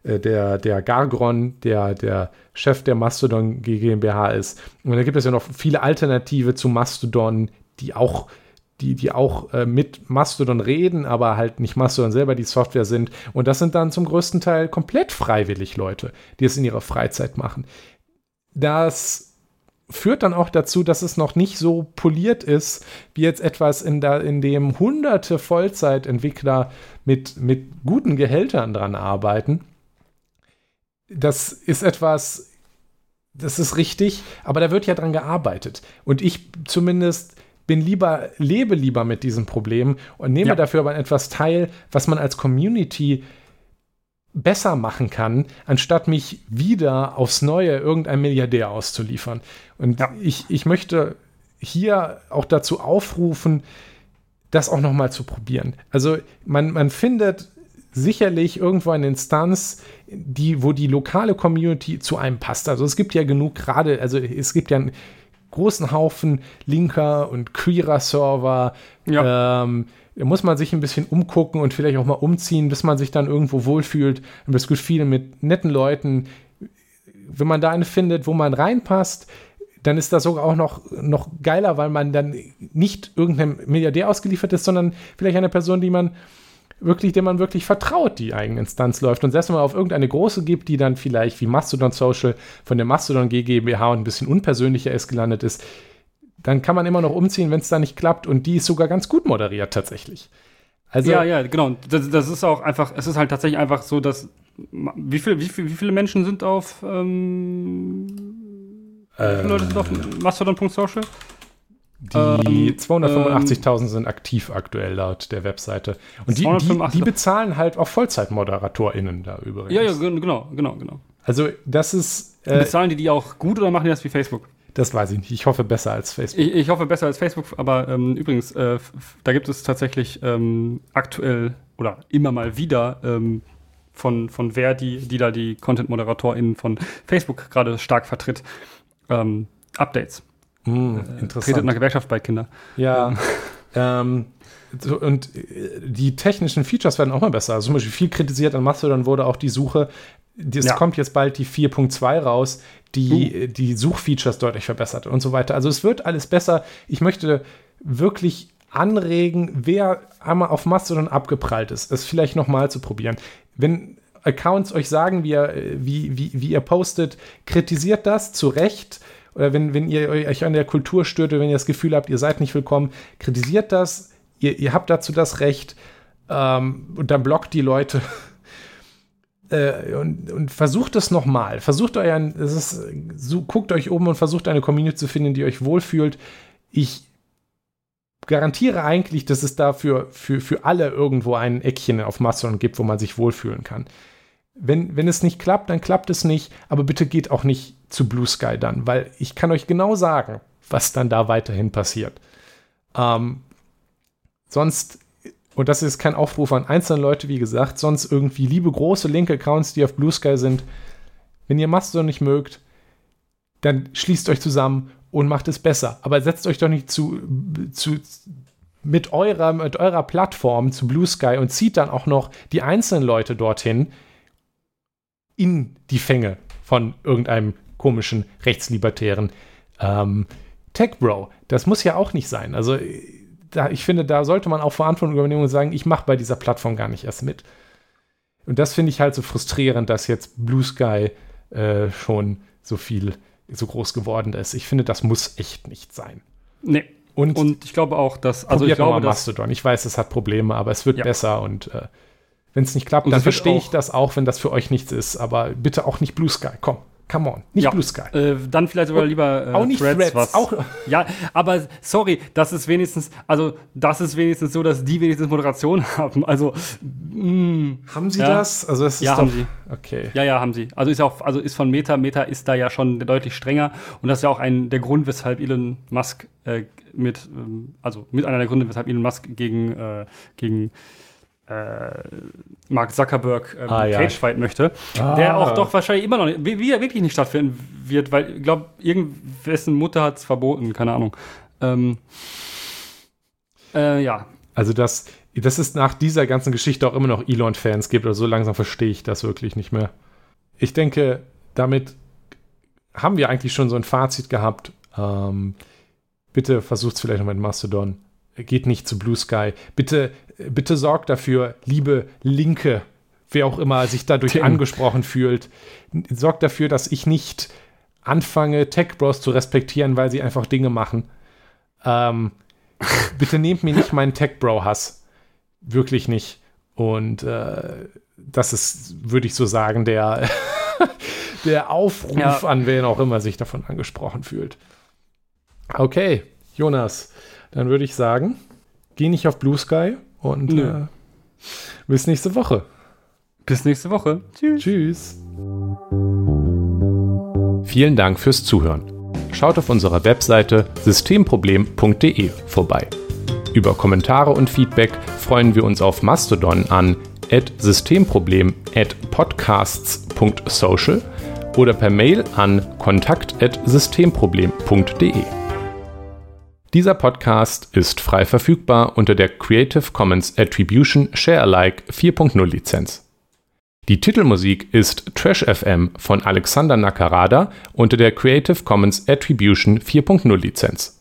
äh, der, der Gargron, der, der Chef der Mastodon GmbH ist. Und da gibt es ja noch viele Alternative zu Mastodon, die auch die, die auch äh, mit Mastodon reden, aber halt nicht Mastodon selber die Software sind. Und das sind dann zum größten Teil komplett freiwillig Leute, die es in ihrer Freizeit machen. Das führt dann auch dazu, dass es noch nicht so poliert ist, wie jetzt etwas, in, der, in dem hunderte Vollzeitentwickler mit, mit guten Gehältern dran arbeiten das ist etwas, das ist richtig, aber da wird ja dran gearbeitet. Und ich zumindest bin lieber, lebe lieber mit diesem Problem und nehme ja. dafür aber etwas teil, was man als Community besser machen kann, anstatt mich wieder aufs Neue irgendein Milliardär auszuliefern. Und ja. ich, ich möchte hier auch dazu aufrufen, das auch noch mal zu probieren. Also man, man findet sicherlich irgendwo eine Instanz, die, wo die lokale Community zu einem passt. Also es gibt ja genug gerade, also es gibt ja großen Haufen linker und queerer Server. Ja. Ähm, da muss man sich ein bisschen umgucken und vielleicht auch mal umziehen, bis man sich dann irgendwo wohlfühlt. Und es gibt viele mit netten Leuten. Wenn man da eine findet, wo man reinpasst, dann ist das sogar auch noch, noch geiler, weil man dann nicht irgendeinem Milliardär ausgeliefert ist, sondern vielleicht eine Person, die man wirklich, dem man wirklich vertraut, die eigene Instanz läuft. Und selbst wenn man auf irgendeine große gibt, die dann vielleicht wie Mastodon Social von der Mastodon GmbH und ein bisschen unpersönlicher ist gelandet ist, dann kann man immer noch umziehen, wenn es da nicht klappt. Und die ist sogar ganz gut moderiert tatsächlich. Also, ja, ja, genau. Das, das, ist auch einfach, es ist halt tatsächlich einfach so, dass wie, viel, wie, viel, wie viele Menschen sind auf ähm, äh, Leute sind auf Mastodon.social? Die ähm, 285.000 ähm, sind aktiv aktuell laut der Webseite. Und die, die, die bezahlen halt auch VollzeitmoderatorInnen da übrigens. Ja, ja, genau, genau, genau. Also das ist. Äh, bezahlen die die auch gut oder machen die das wie Facebook? Das weiß ich nicht. Ich hoffe besser als Facebook. Ich, ich hoffe besser als Facebook, aber ähm, übrigens, äh, da gibt es tatsächlich ähm, aktuell oder immer mal wieder ähm, von, von wer die, die da die Content-ModeratorInnen von Facebook gerade stark vertritt, ähm, Updates. Mm, interessant. Tretet in der Gewerkschaft bei Kinder. Ja. ähm, so, und äh, die technischen Features werden auch mal besser. Also zum Beispiel viel kritisiert an Mastodon wurde auch die Suche. Es ja. kommt jetzt bald die 4.2 raus, die uh. die Suchfeatures deutlich verbessert und so weiter. Also es wird alles besser. Ich möchte wirklich anregen, wer einmal auf Mastodon abgeprallt ist, es vielleicht nochmal zu probieren. Wenn Accounts euch sagen, wie ihr, wie, wie, wie ihr postet, kritisiert das zu Recht. Oder wenn, wenn ihr euch an der Kultur stört oder wenn ihr das Gefühl habt, ihr seid nicht willkommen, kritisiert das. Ihr, ihr habt dazu das Recht. Ähm, und dann blockt die Leute. Äh, und, und, versucht es nochmal. Versucht euren, es ist, so, guckt euch um und versucht eine Community zu finden, die euch wohlfühlt. Ich garantiere eigentlich, dass es dafür für, für alle irgendwo ein Eckchen auf Mastodon gibt, wo man sich wohlfühlen kann. Wenn, wenn es nicht klappt, dann klappt es nicht, aber bitte geht auch nicht zu Blue Sky dann, weil ich kann euch genau sagen, was dann da weiterhin passiert. Ähm, sonst, und das ist kein Aufruf an einzelne Leute, wie gesagt, sonst irgendwie liebe große linke Accounts, die auf Blue Sky sind. Wenn ihr Mastodon nicht mögt, dann schließt euch zusammen und macht es besser. Aber setzt euch doch nicht zu, zu mit, eurer, mit eurer Plattform zu Blue Sky und zieht dann auch noch die einzelnen Leute dorthin in die Fänge von irgendeinem komischen rechtslibertären ähm, Tech Bro. Das muss ja auch nicht sein. Also da, ich finde, da sollte man auch Verantwortung übernehmen und sagen, ich mache bei dieser Plattform gar nicht erst mit. Und das finde ich halt so frustrierend, dass jetzt Blue Sky äh, schon so viel so groß geworden ist. Ich finde, das muss echt nicht sein. Nee. Und, und ich glaube auch, dass. Also ich glaube, Mastodon. Ich weiß, es hat Probleme, aber es wird ja. besser und äh, wenn es nicht klappt, und dann verstehe ich das auch, wenn das für euch nichts ist. Aber bitte auch nicht Blue Sky. Komm. Come on, nicht ja, Blue Sky. Äh, dann vielleicht sogar lieber äh, auch nicht Threads, Threads was. Auch. Ja, aber sorry, das ist wenigstens, also das ist wenigstens so, dass die wenigstens Moderation haben. Also mh, mm, haben sie ja. das? Also das ist ja, doch, haben sie. Okay. Ja, ja, haben sie. Also ist auch, also ist von Meta. Meta ist da ja schon deutlich strenger und das ist ja auch ein der Grund, weshalb Elon Musk äh, mit, ähm, also mit einer der Gründe, weshalb Elon Musk gegen äh, gegen Mark Zuckerberg ähm, ah, ja. Cagefight möchte, ah. der auch doch wahrscheinlich immer noch nicht, wie, er wirklich nicht stattfinden wird, weil ich glaube, irgendwessen Mutter hat es verboten, keine Ahnung. Ähm, äh, ja. Also das, das ist nach dieser ganzen Geschichte auch immer noch Elon-Fans gibt, oder so langsam verstehe ich das wirklich nicht mehr. Ich denke, damit haben wir eigentlich schon so ein Fazit gehabt. Ähm, bitte versucht es vielleicht noch mit Mastodon geht nicht zu Blue Sky. Bitte, bitte sorgt dafür, liebe Linke, wer auch immer sich dadurch Tim. angesprochen fühlt, sorgt dafür, dass ich nicht anfange, Tech Bros zu respektieren, weil sie einfach Dinge machen. Ähm, bitte nehmt mir nicht meinen Tech Bro Hass. Wirklich nicht. Und äh, das ist, würde ich so sagen, der, der Aufruf ja. an wen auch immer sich davon angesprochen fühlt. Okay, Jonas. Dann würde ich sagen, geh nicht auf Blue Sky und äh, bis nächste Woche. Bis nächste Woche. Tschüss. Tschüss. Vielen Dank fürs Zuhören. Schaut auf unserer Webseite systemproblem.de vorbei. Über Kommentare und Feedback freuen wir uns auf Mastodon an systemproblem at podcasts.social oder per Mail an kontakt systemproblem.de. Dieser Podcast ist frei verfügbar unter der Creative Commons Attribution Share Alike 4.0 Lizenz. Die Titelmusik ist Trash FM von Alexander Nakarada unter der Creative Commons Attribution 4.0 Lizenz.